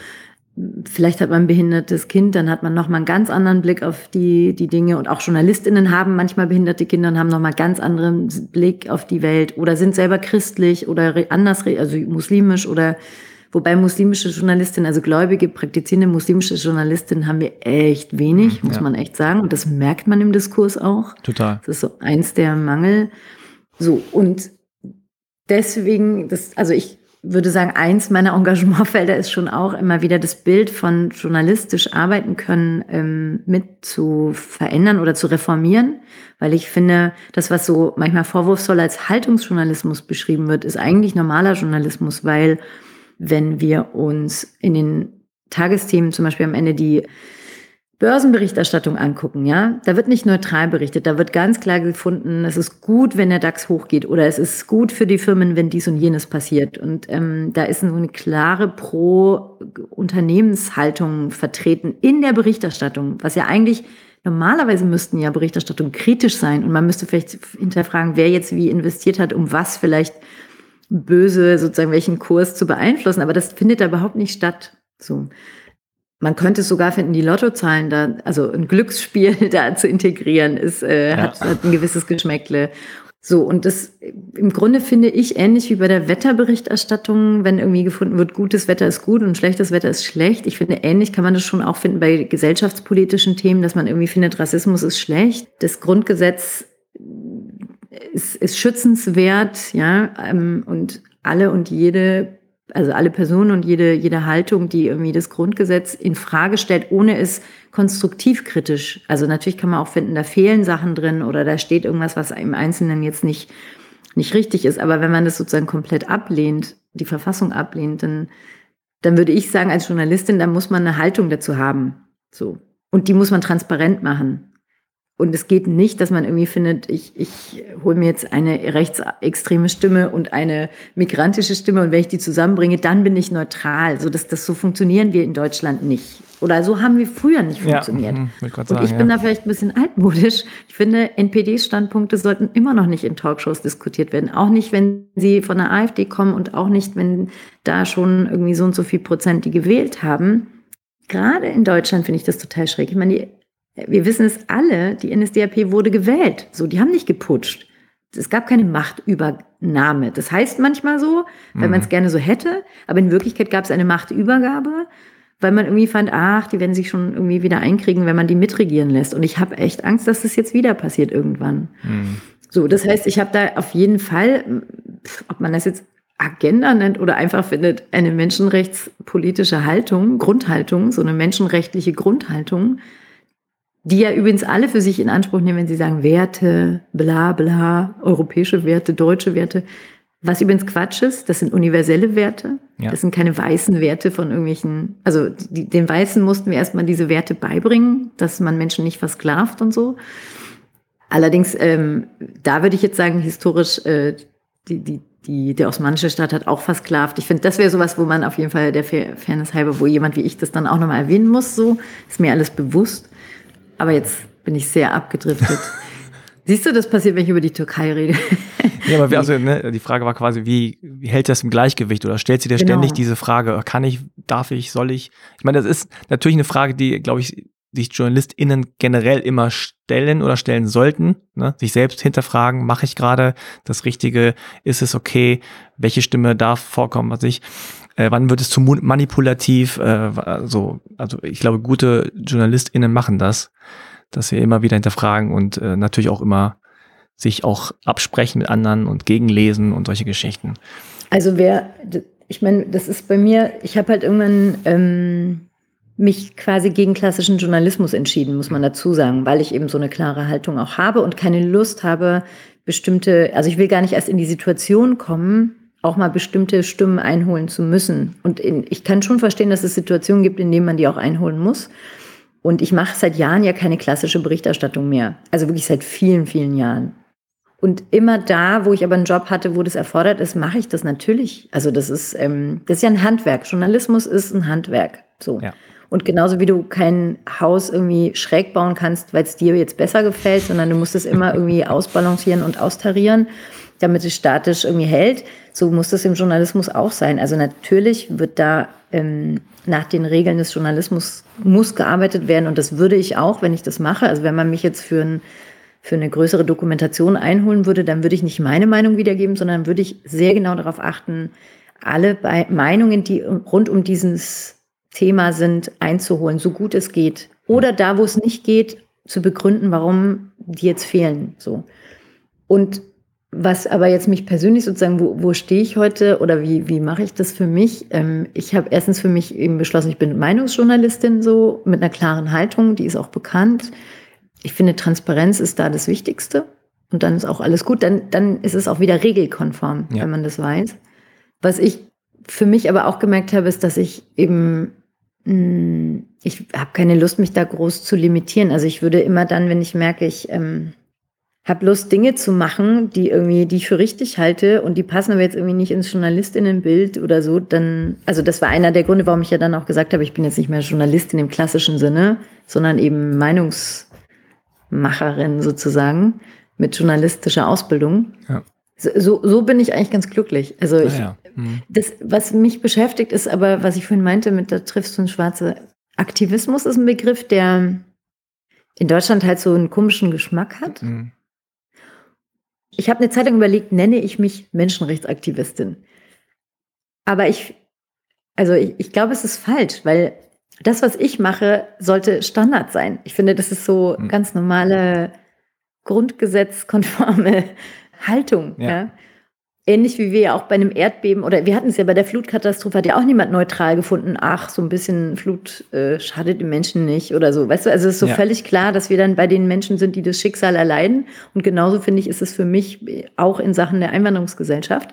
Vielleicht hat man ein behindertes Kind, dann hat man nochmal einen ganz anderen Blick auf die, die Dinge. Und auch JournalistInnen haben manchmal behinderte Kinder und haben nochmal einen ganz anderen Blick auf die Welt oder sind selber christlich oder anders, also muslimisch oder Wobei muslimische Journalistinnen, also gläubige, praktizierende muslimische Journalistinnen haben wir echt wenig, muss ja. man echt sagen. Und das merkt man im Diskurs auch. Total. Das ist so eins der Mangel. So, und deswegen, das, also ich würde sagen, eins meiner Engagementfelder ist schon auch immer wieder das Bild von journalistisch arbeiten können ähm, mit zu verändern oder zu reformieren, weil ich finde, das, was so manchmal vorwurfsvoll als Haltungsjournalismus beschrieben wird, ist eigentlich normaler Journalismus, weil wenn wir uns in den Tagesthemen zum Beispiel am Ende die Börsenberichterstattung angucken, ja, da wird nicht neutral berichtet, da wird ganz klar gefunden, es ist gut, wenn der DAX hochgeht oder es ist gut für die Firmen, wenn dies und jenes passiert. Und ähm, da ist so eine klare Pro-Unternehmenshaltung vertreten in der Berichterstattung, was ja eigentlich normalerweise müssten ja Berichterstattungen kritisch sein und man müsste vielleicht hinterfragen, wer jetzt wie investiert hat, um was vielleicht böse sozusagen welchen Kurs zu beeinflussen. Aber das findet da überhaupt nicht statt. So. Man könnte es sogar finden, die Lottozahlen da, also ein Glücksspiel da zu integrieren, ist, äh, ja. hat, hat ein gewisses Geschmäckle. So, und das im Grunde finde ich ähnlich wie bei der Wetterberichterstattung, wenn irgendwie gefunden wird, gutes Wetter ist gut und schlechtes Wetter ist schlecht. Ich finde, ähnlich kann man das schon auch finden bei gesellschaftspolitischen Themen, dass man irgendwie findet, Rassismus ist schlecht. Das Grundgesetz ist, ist schützenswert, ja, ähm, und alle und jede also alle Personen und jede, jede Haltung, die irgendwie das Grundgesetz in Frage stellt, ohne es konstruktiv kritisch. Also natürlich kann man auch finden, da fehlen Sachen drin oder da steht irgendwas, was im Einzelnen jetzt nicht, nicht richtig ist. Aber wenn man das sozusagen komplett ablehnt, die Verfassung ablehnt, dann, dann würde ich sagen, als Journalistin, da muss man eine Haltung dazu haben. So. Und die muss man transparent machen. Und es geht nicht, dass man irgendwie findet, ich, ich hole mir jetzt eine rechtsextreme Stimme und eine migrantische Stimme und wenn ich die zusammenbringe, dann bin ich neutral. So, dass das so funktionieren wir in Deutschland nicht. Oder so haben wir früher nicht funktioniert. Ja, ich und sagen, ich bin ja. da vielleicht ein bisschen altmodisch. Ich finde, NPD-Standpunkte sollten immer noch nicht in Talkshows diskutiert werden. Auch nicht, wenn sie von der AfD kommen und auch nicht, wenn da schon irgendwie so und so viel Prozent die gewählt haben. Gerade in Deutschland finde ich das total schräg. Ich meine, die wir wissen es alle, die NSDAP wurde gewählt. So, die haben nicht geputscht. Es gab keine Machtübernahme. Das heißt manchmal so, weil mhm. man es gerne so hätte, aber in Wirklichkeit gab es eine Machtübergabe, weil man irgendwie fand, ach, die werden sich schon irgendwie wieder einkriegen, wenn man die mitregieren lässt. Und ich habe echt Angst, dass das jetzt wieder passiert irgendwann. Mhm. So, das heißt, ich habe da auf jeden Fall, ob man das jetzt Agenda nennt oder einfach findet, eine menschenrechtspolitische Haltung, Grundhaltung, so eine menschenrechtliche Grundhaltung, die ja übrigens alle für sich in Anspruch nehmen, wenn sie sagen Werte, bla bla, europäische Werte, deutsche Werte. Was übrigens Quatsch ist, das sind universelle Werte. Ja. Das sind keine weißen Werte von irgendwelchen, also die, den Weißen mussten wir erstmal diese Werte beibringen, dass man Menschen nicht versklavt und so. Allerdings, ähm, da würde ich jetzt sagen, historisch, äh, die, die, die, der osmanische Staat hat auch versklavt. Ich finde, das wäre sowas, wo man auf jeden Fall der Fairness halber, wo jemand wie ich das dann auch nochmal erwähnen muss, so, ist mir alles bewusst. Aber jetzt bin ich sehr abgedriftet. Siehst du, das passiert, wenn ich über die Türkei rede. ja, aber also, ne, die Frage war quasi, wie, wie hält das im Gleichgewicht? Oder stellt sie dir genau. ständig diese Frage, kann ich, darf ich, soll ich? Ich meine, das ist natürlich eine Frage, die, glaube ich, sich JournalistInnen generell immer stellen oder stellen sollten, ne? sich selbst hinterfragen, mache ich gerade das Richtige, ist es okay, welche Stimme darf vorkommen, was ich. Äh, wann wird es zu manipulativ? Äh, so, also ich glaube, gute JournalistInnen machen das, dass sie immer wieder hinterfragen und äh, natürlich auch immer sich auch absprechen mit anderen und gegenlesen und solche Geschichten. Also wer, ich meine, das ist bei mir, ich habe halt irgendwann ähm, mich quasi gegen klassischen Journalismus entschieden, muss man dazu sagen, weil ich eben so eine klare Haltung auch habe und keine Lust habe, bestimmte, also ich will gar nicht erst in die Situation kommen, auch mal bestimmte Stimmen einholen zu müssen. Und in, ich kann schon verstehen, dass es Situationen gibt, in denen man die auch einholen muss. Und ich mache seit Jahren ja keine klassische Berichterstattung mehr. Also wirklich seit vielen, vielen Jahren. Und immer da, wo ich aber einen Job hatte, wo das erfordert ist, mache ich das natürlich. Also das ist, ähm, das ist ja ein Handwerk. Journalismus ist ein Handwerk. So. Ja. Und genauso wie du kein Haus irgendwie schräg bauen kannst, weil es dir jetzt besser gefällt, sondern du musst es immer irgendwie ausbalancieren und austarieren damit es statisch irgendwie hält. So muss das im Journalismus auch sein. Also natürlich wird da ähm, nach den Regeln des Journalismus muss gearbeitet werden und das würde ich auch, wenn ich das mache. Also wenn man mich jetzt für, ein, für eine größere Dokumentation einholen würde, dann würde ich nicht meine Meinung wiedergeben, sondern würde ich sehr genau darauf achten, alle Meinungen, die rund um dieses Thema sind, einzuholen, so gut es geht. Oder da, wo es nicht geht, zu begründen, warum die jetzt fehlen. So. Und was aber jetzt mich persönlich sozusagen, wo, wo stehe ich heute oder wie, wie mache ich das für mich? Ähm, ich habe erstens für mich eben beschlossen, ich bin Meinungsjournalistin so mit einer klaren Haltung, die ist auch bekannt. Ich finde, Transparenz ist da das Wichtigste und dann ist auch alles gut. Dann, dann ist es auch wieder regelkonform, ja. wenn man das weiß. Was ich für mich aber auch gemerkt habe, ist, dass ich eben mh, hm, ich habe keine Lust, mich da groß zu limitieren. Also ich würde immer dann, wenn ich merke, ich ähm, habe Lust, Dinge zu machen, die irgendwie, die ich für richtig halte und die passen aber jetzt irgendwie nicht ins Journalistinnenbild oder so, dann, also das war einer der Gründe, warum ich ja dann auch gesagt habe, ich bin jetzt nicht mehr Journalistin im klassischen Sinne, sondern eben Meinungs, Medienmacherin sozusagen mit journalistischer Ausbildung. Ja. So, so bin ich eigentlich ganz glücklich. Also ich, ja. Mhm. das, was mich beschäftigt, ist aber, was ich vorhin meinte, mit da triffst du ein schwarze Aktivismus ist ein Begriff, der in Deutschland halt so einen komischen Geschmack hat. Mhm. Ich habe eine Zeit lang überlegt, nenne ich mich Menschenrechtsaktivistin. Aber ich, also ich, ich glaube, es ist falsch, weil das, was ich mache, sollte Standard sein. Ich finde, das ist so Mhm. ganz normale, grundgesetzkonforme Haltung. Ja. Ja. Ähnlich wie wir ja auch bei einem Erdbeben oder wir hatten es ja bei der Flutkatastrophe, hat ja auch niemand neutral gefunden, ach, so ein bisschen Flut äh, schadet dem Menschen nicht oder so. Weißt du, also es ist so Ja. völlig klar, dass wir dann bei den Menschen sind, die das Schicksal erleiden. Und genauso finde ich, ist es für mich auch in Sachen der Einwanderungsgesellschaft.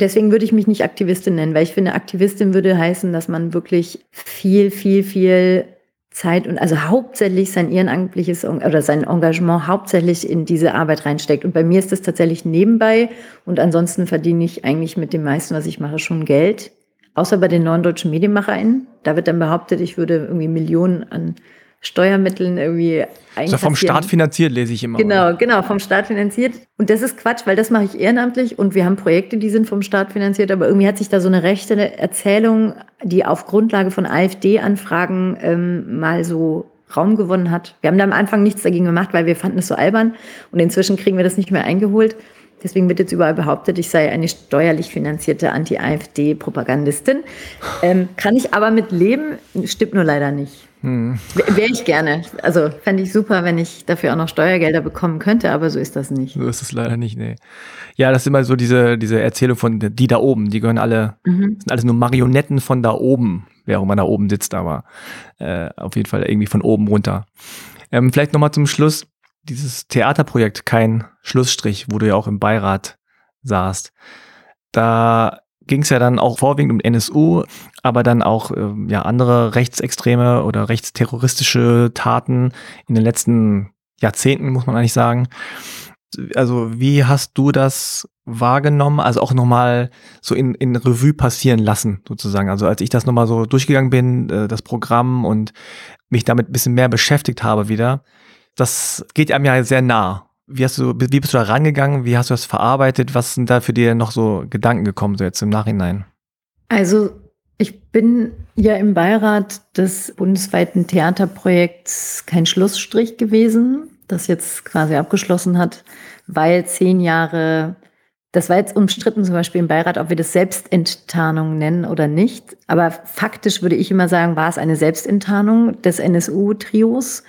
Deswegen würde ich mich nicht Aktivistin nennen, weil ich finde, Aktivistin würde heißen, dass man wirklich viel, viel, viel Zeit und also hauptsächlich sein ehrenamtliches En- oder sein Engagement hauptsächlich in diese Arbeit reinsteckt. Und bei mir ist das tatsächlich nebenbei und ansonsten verdiene ich eigentlich mit dem meisten, was ich mache, schon Geld. Außer bei den neuen deutschen MedienmacherInnen. Da wird dann behauptet, ich würde irgendwie Millionen an Steuermitteln irgendwie Ist ja vom einkassieren. Staat finanziert, lese ich immer. Genau, genau, vom Staat finanziert. Und das ist Quatsch, weil das mache ich ehrenamtlich und wir haben Projekte, die sind vom Staat finanziert, aber irgendwie hat sich da so eine rechte Erzählung, die auf Grundlage von AfD-Anfragen ähm, mal so Raum gewonnen hat. Wir haben da am Anfang nichts dagegen gemacht, weil wir fanden es so albern und inzwischen kriegen wir das nicht mehr eingeholt. Deswegen wird jetzt überall behauptet, ich sei eine steuerlich finanzierte Anti-AfD-Propagandistin. Ähm, kann ich aber mit leben, stimmt nur leider nicht. Hm. Wäre ich gerne. Also fände ich super, wenn ich dafür auch noch Steuergelder bekommen könnte, aber so ist das nicht. So ist es leider nicht, nee. Ja, das ist immer so diese, diese Erzählung von die da oben, die gehören alle, Mhm. sind alles nur Marionetten von da oben, wer auch immer da oben sitzt, aber äh, auf jeden Fall irgendwie von oben runter. Ähm, vielleicht nochmal zum Schluss, dieses Theaterprojekt, kein Schlussstrich, wo du ja auch im Beirat saßt. Da ging es ja dann auch vorwiegend um NSU, aber dann auch ähm, ja andere rechtsextreme oder rechtsterroristische Taten in den letzten Jahrzehnten, muss man eigentlich sagen. Also wie hast du das wahrgenommen? Also auch nochmal so in, in Revue passieren lassen, sozusagen. Also als ich das nochmal so durchgegangen bin, äh, das Programm und mich damit ein bisschen mehr beschäftigt habe wieder, das geht einem ja sehr nah. Wie hast du, wie bist du da rangegangen? Wie hast du das verarbeitet? Was sind da für dir noch so Gedanken gekommen, so jetzt im Nachhinein? Also ich bin ja im Beirat des bundesweiten Theaterprojekts kein Schlussstrich gewesen, das jetzt quasi abgeschlossen hat, weil zehn Jahre, das war jetzt umstritten zum Beispiel im Beirat, ob wir das Selbstenttarnung nennen oder nicht. Aber faktisch würde ich immer sagen, war es eine Selbstenttarnung des NSU-Trios.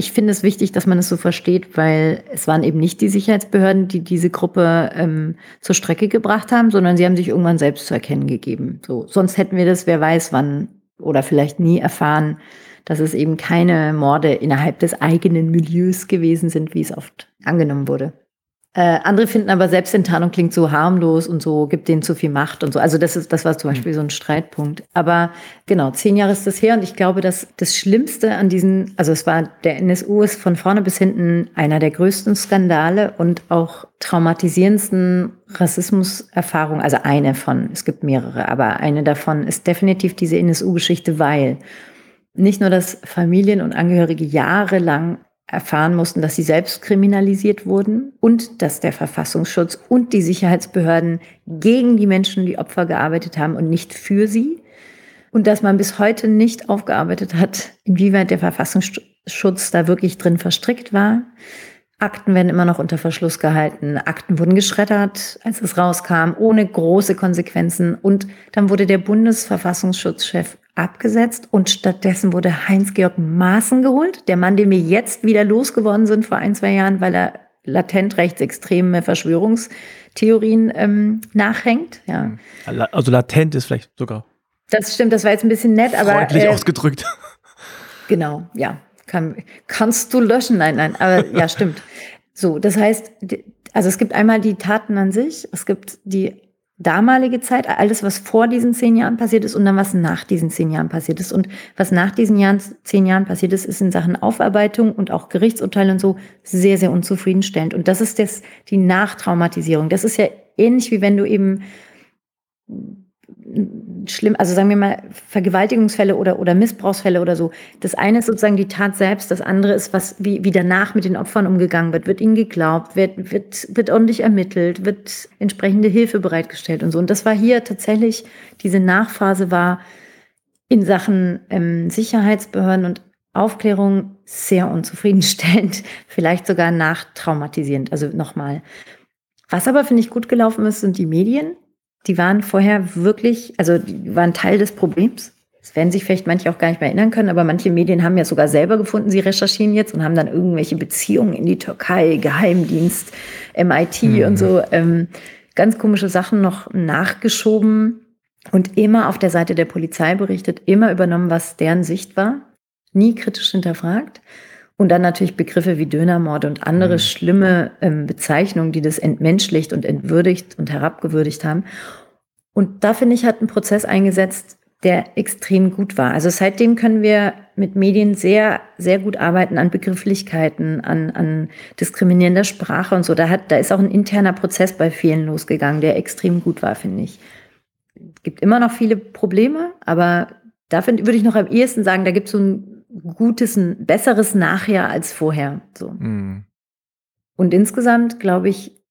Ich finde es wichtig, dass man es so versteht, weil es waren eben nicht die Sicherheitsbehörden, die diese Gruppe ähm, zur Strecke gebracht haben, sondern sie haben sich irgendwann selbst zu erkennen gegeben. So, sonst hätten wir das, wer weiß wann oder vielleicht nie erfahren, dass es eben keine Morde innerhalb des eigenen Milieus gewesen sind, wie es oft angenommen wurde. Äh, andere finden aber Selbstenttarnung klingt so harmlos und so, gibt denen zu viel Macht und so. Also das ist, das war zum Beispiel so ein Streitpunkt. Aber genau, zehn Jahre ist das her und ich glaube, dass das Schlimmste an diesen, also es war, der NSU ist von vorne bis hinten einer der größten Skandale und auch traumatisierendsten Rassismuserfahrungen, also eine von, es gibt mehrere, aber eine davon ist definitiv diese NSU-Geschichte, weil nicht nur, dass Familien und Angehörige jahrelang erfahren mussten, dass sie selbst kriminalisiert wurden und dass der Verfassungsschutz und die Sicherheitsbehörden gegen die Menschen, die Opfer gearbeitet haben und nicht für sie. Und dass man bis heute nicht aufgearbeitet hat, inwieweit der Verfassungsschutz da wirklich drin verstrickt war. Akten werden immer noch unter Verschluss gehalten. Akten wurden geschreddert, als es rauskam, ohne große Konsequenzen. Und dann wurde der Bundesverfassungsschutzchef abgesetzt und stattdessen wurde Heinz-Georg Maaßen geholt, der Mann, den wir jetzt wieder losgeworden sind vor ein, zwei Jahren, weil er latent rechtsextreme Verschwörungstheorien ähm, nachhängt. Ja. Also latent ist vielleicht sogar Das stimmt, das war jetzt ein bisschen nett, aber freundlich äh, ausgedrückt. genau, ja. Kann, kannst du löschen? Nein, nein, aber ja, stimmt. So, das heißt, also es gibt einmal die Taten an sich, es gibt die damalige Zeit, alles, was vor diesen zehn Jahren passiert ist und dann was nach diesen zehn Jahren passiert ist. Und was nach diesen Jahren, zehn Jahren passiert ist, ist in Sachen Aufarbeitung und auch Gerichtsurteile und so sehr, sehr unzufriedenstellend. Und das ist das, die Nachtraumatisierung. Das ist ja ähnlich wie wenn du eben schlimm, also sagen wir mal Vergewaltigungsfälle oder, oder Missbrauchsfälle oder so. Das eine ist sozusagen die Tat selbst, das andere ist, was, wie, wie danach mit den Opfern umgegangen wird. Wird ihnen geglaubt, wird, wird, wird ordentlich ermittelt, wird entsprechende Hilfe bereitgestellt und so. Und das war hier tatsächlich, diese Nachphase war in Sachen ähm, Sicherheitsbehörden und Aufklärung sehr unzufriedenstellend, vielleicht sogar nachtraumatisierend. Also nochmal. Was aber, finde ich, gut gelaufen ist, sind die Medien die waren vorher wirklich, also die waren Teil des Problems. Das werden sich vielleicht manche auch gar nicht mehr erinnern können, aber manche Medien haben ja sogar selber gefunden, sie recherchieren jetzt und haben dann irgendwelche Beziehungen in die Türkei, Geheimdienst, MIT mhm. und so, ähm, ganz komische Sachen noch nachgeschoben und immer auf der Seite der Polizei berichtet, immer übernommen, was deren Sicht war, nie kritisch hinterfragt. Und dann natürlich Begriffe wie Dönermord und andere mhm. schlimme ähm, Bezeichnungen, die das entmenschlicht und entwürdigt und herabgewürdigt haben. Und da finde ich, hat ein Prozess eingesetzt, der extrem gut war. Also seitdem können wir mit Medien sehr, sehr gut arbeiten an Begrifflichkeiten, an, an diskriminierender Sprache und so. Da, hat, da ist auch ein interner Prozess bei vielen losgegangen, der extrem gut war, finde ich. Es gibt immer noch viele Probleme, aber da würde ich noch am ehesten sagen, da gibt es so ein gutes, ein besseres Nachher als vorher. So. Mhm. Und insgesamt glaube ich,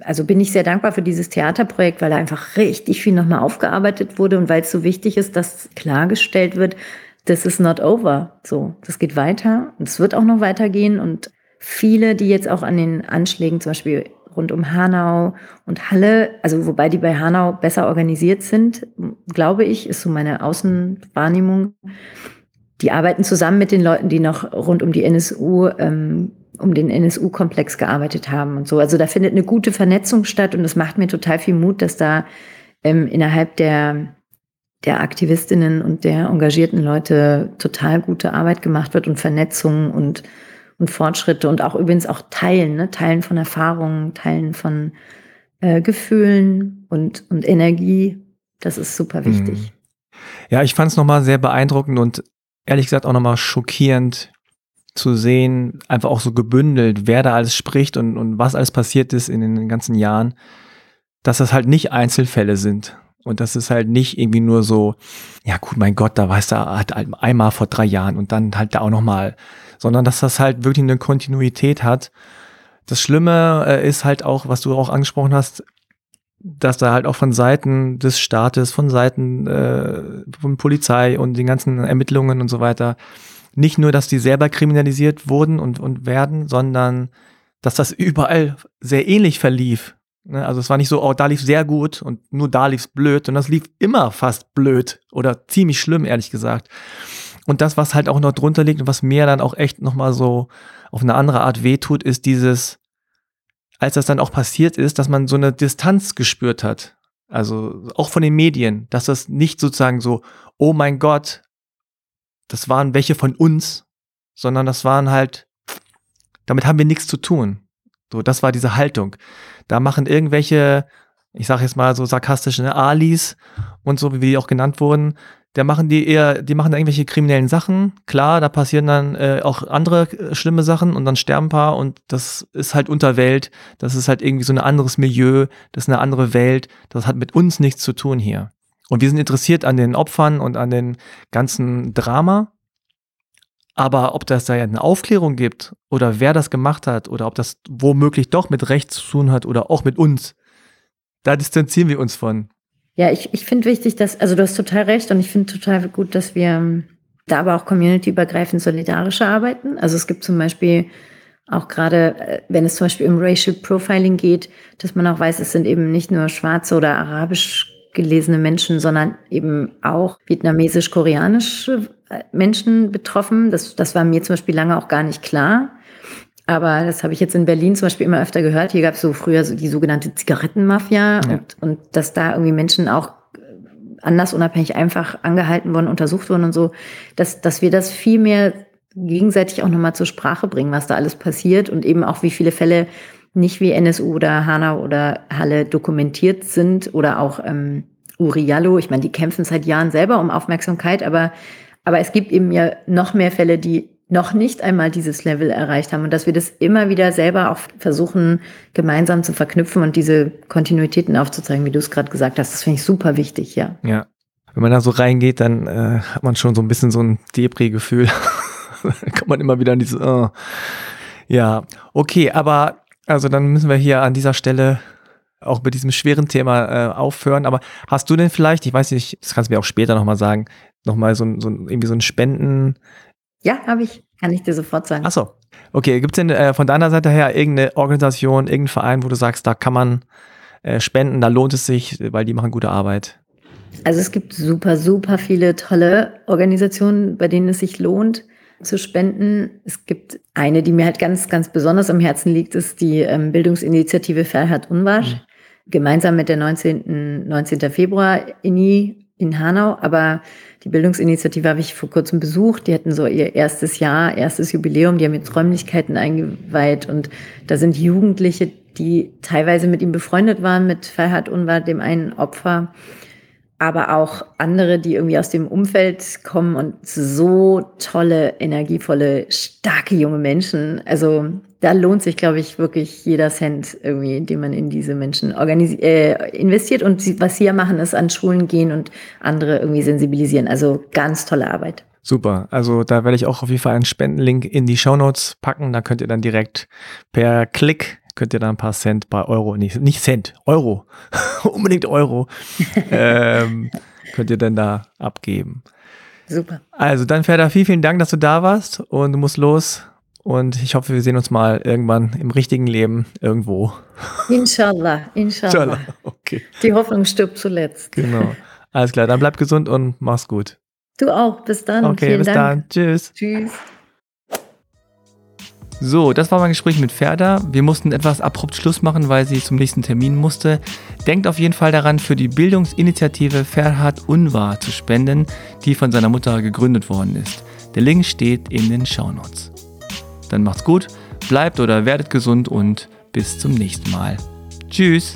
also bin ich sehr dankbar für dieses Theaterprojekt, weil da einfach richtig viel nochmal aufgearbeitet wurde und weil es so wichtig ist, dass klargestellt wird, das ist not over. So, das geht weiter und es wird auch noch weitergehen und viele, die jetzt auch an den Anschlägen zum Beispiel rund um Hanau und Halle, also wobei die bei Hanau besser organisiert sind, glaube ich, ist so meine Außenwahrnehmung, die arbeiten zusammen mit den Leuten, die noch rund um die NSU, ähm, um den NSU-Komplex gearbeitet haben und so. Also da findet eine gute Vernetzung statt und es macht mir total viel Mut, dass da ähm, innerhalb der, der Aktivistinnen und der engagierten Leute total gute Arbeit gemacht wird und Vernetzung und, und Fortschritte und auch übrigens auch Teilen, ne? Teilen von Erfahrungen, Teilen von äh, Gefühlen und, und Energie. Das ist super wichtig. Mhm. Ja, ich fand es nochmal sehr beeindruckend und ehrlich gesagt auch nochmal schockierend zu sehen, einfach auch so gebündelt, wer da alles spricht und, und was alles passiert ist in den ganzen Jahren, dass das halt nicht Einzelfälle sind. Und das ist halt nicht irgendwie nur so, ja gut, mein Gott, da weißt du, halt einmal vor drei Jahren und dann halt da auch nochmal, sondern dass das halt wirklich eine Kontinuität hat. Das Schlimme äh, ist halt auch, was du auch angesprochen hast, dass da halt auch von Seiten des Staates, von Seiten äh, von Polizei und den ganzen Ermittlungen und so weiter, nicht nur, dass die selber kriminalisiert wurden und, und werden, sondern dass das überall sehr ähnlich verlief. Ne? Also es war nicht so, oh, da lief sehr gut und nur da lief blöd, und das lief immer fast blöd oder ziemlich schlimm, ehrlich gesagt. Und das, was halt auch noch drunter liegt und was mir dann auch echt nochmal so auf eine andere Art wehtut, ist dieses, als das dann auch passiert ist, dass man so eine Distanz gespürt hat. Also auch von den Medien, dass das nicht sozusagen so, oh mein Gott, das waren welche von uns, sondern das waren halt, damit haben wir nichts zu tun. So, das war diese Haltung. Da machen irgendwelche, ich sage jetzt mal so sarkastische Alis und so, wie die auch genannt wurden, da machen die eher, die machen da irgendwelche kriminellen Sachen. Klar, da passieren dann äh, auch andere äh, schlimme Sachen und dann sterben ein paar und das ist halt Unterwelt. Das ist halt irgendwie so ein anderes Milieu, das ist eine andere Welt. Das hat mit uns nichts zu tun hier. Und wir sind interessiert an den Opfern und an den ganzen Drama. Aber ob das da ja eine Aufklärung gibt oder wer das gemacht hat oder ob das womöglich doch mit Recht zu tun hat oder auch mit uns, da distanzieren wir uns von. Ja, ich, ich finde wichtig, dass, also du hast total recht und ich finde total gut, dass wir ähm, da aber auch communityübergreifend solidarisch arbeiten. Also es gibt zum Beispiel auch gerade, äh, wenn es zum Beispiel um Racial Profiling geht, dass man auch weiß, es sind eben nicht nur schwarze oder arabisch gelesene Menschen, sondern eben auch vietnamesisch-koreanische äh, Menschen betroffen. Das, das war mir zum Beispiel lange auch gar nicht klar. Aber das habe ich jetzt in Berlin zum Beispiel immer öfter gehört. Hier gab es so früher so die sogenannte Zigarettenmafia ja. und, und dass da irgendwie Menschen auch anders unabhängig einfach angehalten wurden, untersucht wurden und so, dass, dass wir das viel mehr gegenseitig auch nochmal zur Sprache bringen, was da alles passiert und eben auch wie viele Fälle nicht wie NSU oder Hanau oder Halle dokumentiert sind oder auch ähm, Uriallo. Ich meine, die kämpfen seit Jahren selber um Aufmerksamkeit, aber, aber es gibt eben ja noch mehr Fälle, die noch nicht einmal dieses Level erreicht haben und dass wir das immer wieder selber auch versuchen, gemeinsam zu verknüpfen und diese Kontinuitäten aufzuzeigen, wie du es gerade gesagt hast. Das finde ich super wichtig, ja. Ja. Wenn man da so reingeht, dann äh, hat man schon so ein bisschen so ein Depri-Gefühl. dann kommt man immer wieder an diese, oh. ja, okay, aber also dann müssen wir hier an dieser Stelle auch mit diesem schweren Thema äh, aufhören. Aber hast du denn vielleicht, ich weiß nicht, das kannst du mir auch später nochmal sagen, nochmal so, so irgendwie so ein Spenden, ja, habe ich. Kann ich dir sofort sagen. Ach so. Okay, gibt es denn äh, von deiner Seite her irgendeine Organisation, irgendeinen Verein, wo du sagst, da kann man äh, spenden, da lohnt es sich, weil die machen gute Arbeit? Also es gibt super, super viele tolle Organisationen, bei denen es sich lohnt zu spenden. Es gibt eine, die mir halt ganz, ganz besonders am Herzen liegt, ist die ähm, Bildungsinitiative Ferhat Unwasch. Mhm. Gemeinsam mit der 19. 19. Februar INI in Hanau, aber die Bildungsinitiative habe ich vor kurzem besucht. Die hatten so ihr erstes Jahr, erstes Jubiläum. Die haben jetzt Räumlichkeiten eingeweiht und da sind Jugendliche, die teilweise mit ihm befreundet waren, mit Ferhat Unwar, dem einen Opfer, aber auch andere, die irgendwie aus dem Umfeld kommen und so tolle, energievolle, starke junge Menschen. Also da lohnt sich, glaube ich, wirklich jeder Cent irgendwie, den man in diese Menschen äh, investiert. Und sie, was sie ja machen, ist an Schulen gehen und andere irgendwie sensibilisieren. Also ganz tolle Arbeit. Super. Also da werde ich auch auf jeden Fall einen Spendenlink in die Show Notes packen. Da könnt ihr dann direkt per Klick könnt ihr da ein paar Cent bei Euro, nicht, nicht Cent, Euro, unbedingt Euro, ähm, könnt ihr dann da abgeben. Super. Also dann Ferda, vielen, vielen Dank, dass du da warst und du musst los. Und ich hoffe, wir sehen uns mal irgendwann im richtigen Leben irgendwo. Inshallah, inshallah. inshallah. Okay. Die Hoffnung stirbt zuletzt. Genau. Alles klar, dann bleib gesund und mach's gut. Du auch. Bis dann. Okay, Vielen bis Dank. dann. Tschüss. Tschüss. So, das war mein Gespräch mit Ferda. Wir mussten etwas abrupt Schluss machen, weil sie zum nächsten Termin musste. Denkt auf jeden Fall daran, für die Bildungsinitiative Ferhat Unwahr zu spenden, die von seiner Mutter gegründet worden ist. Der Link steht in den Shownotes. Dann macht's gut, bleibt oder werdet gesund und bis zum nächsten Mal. Tschüss!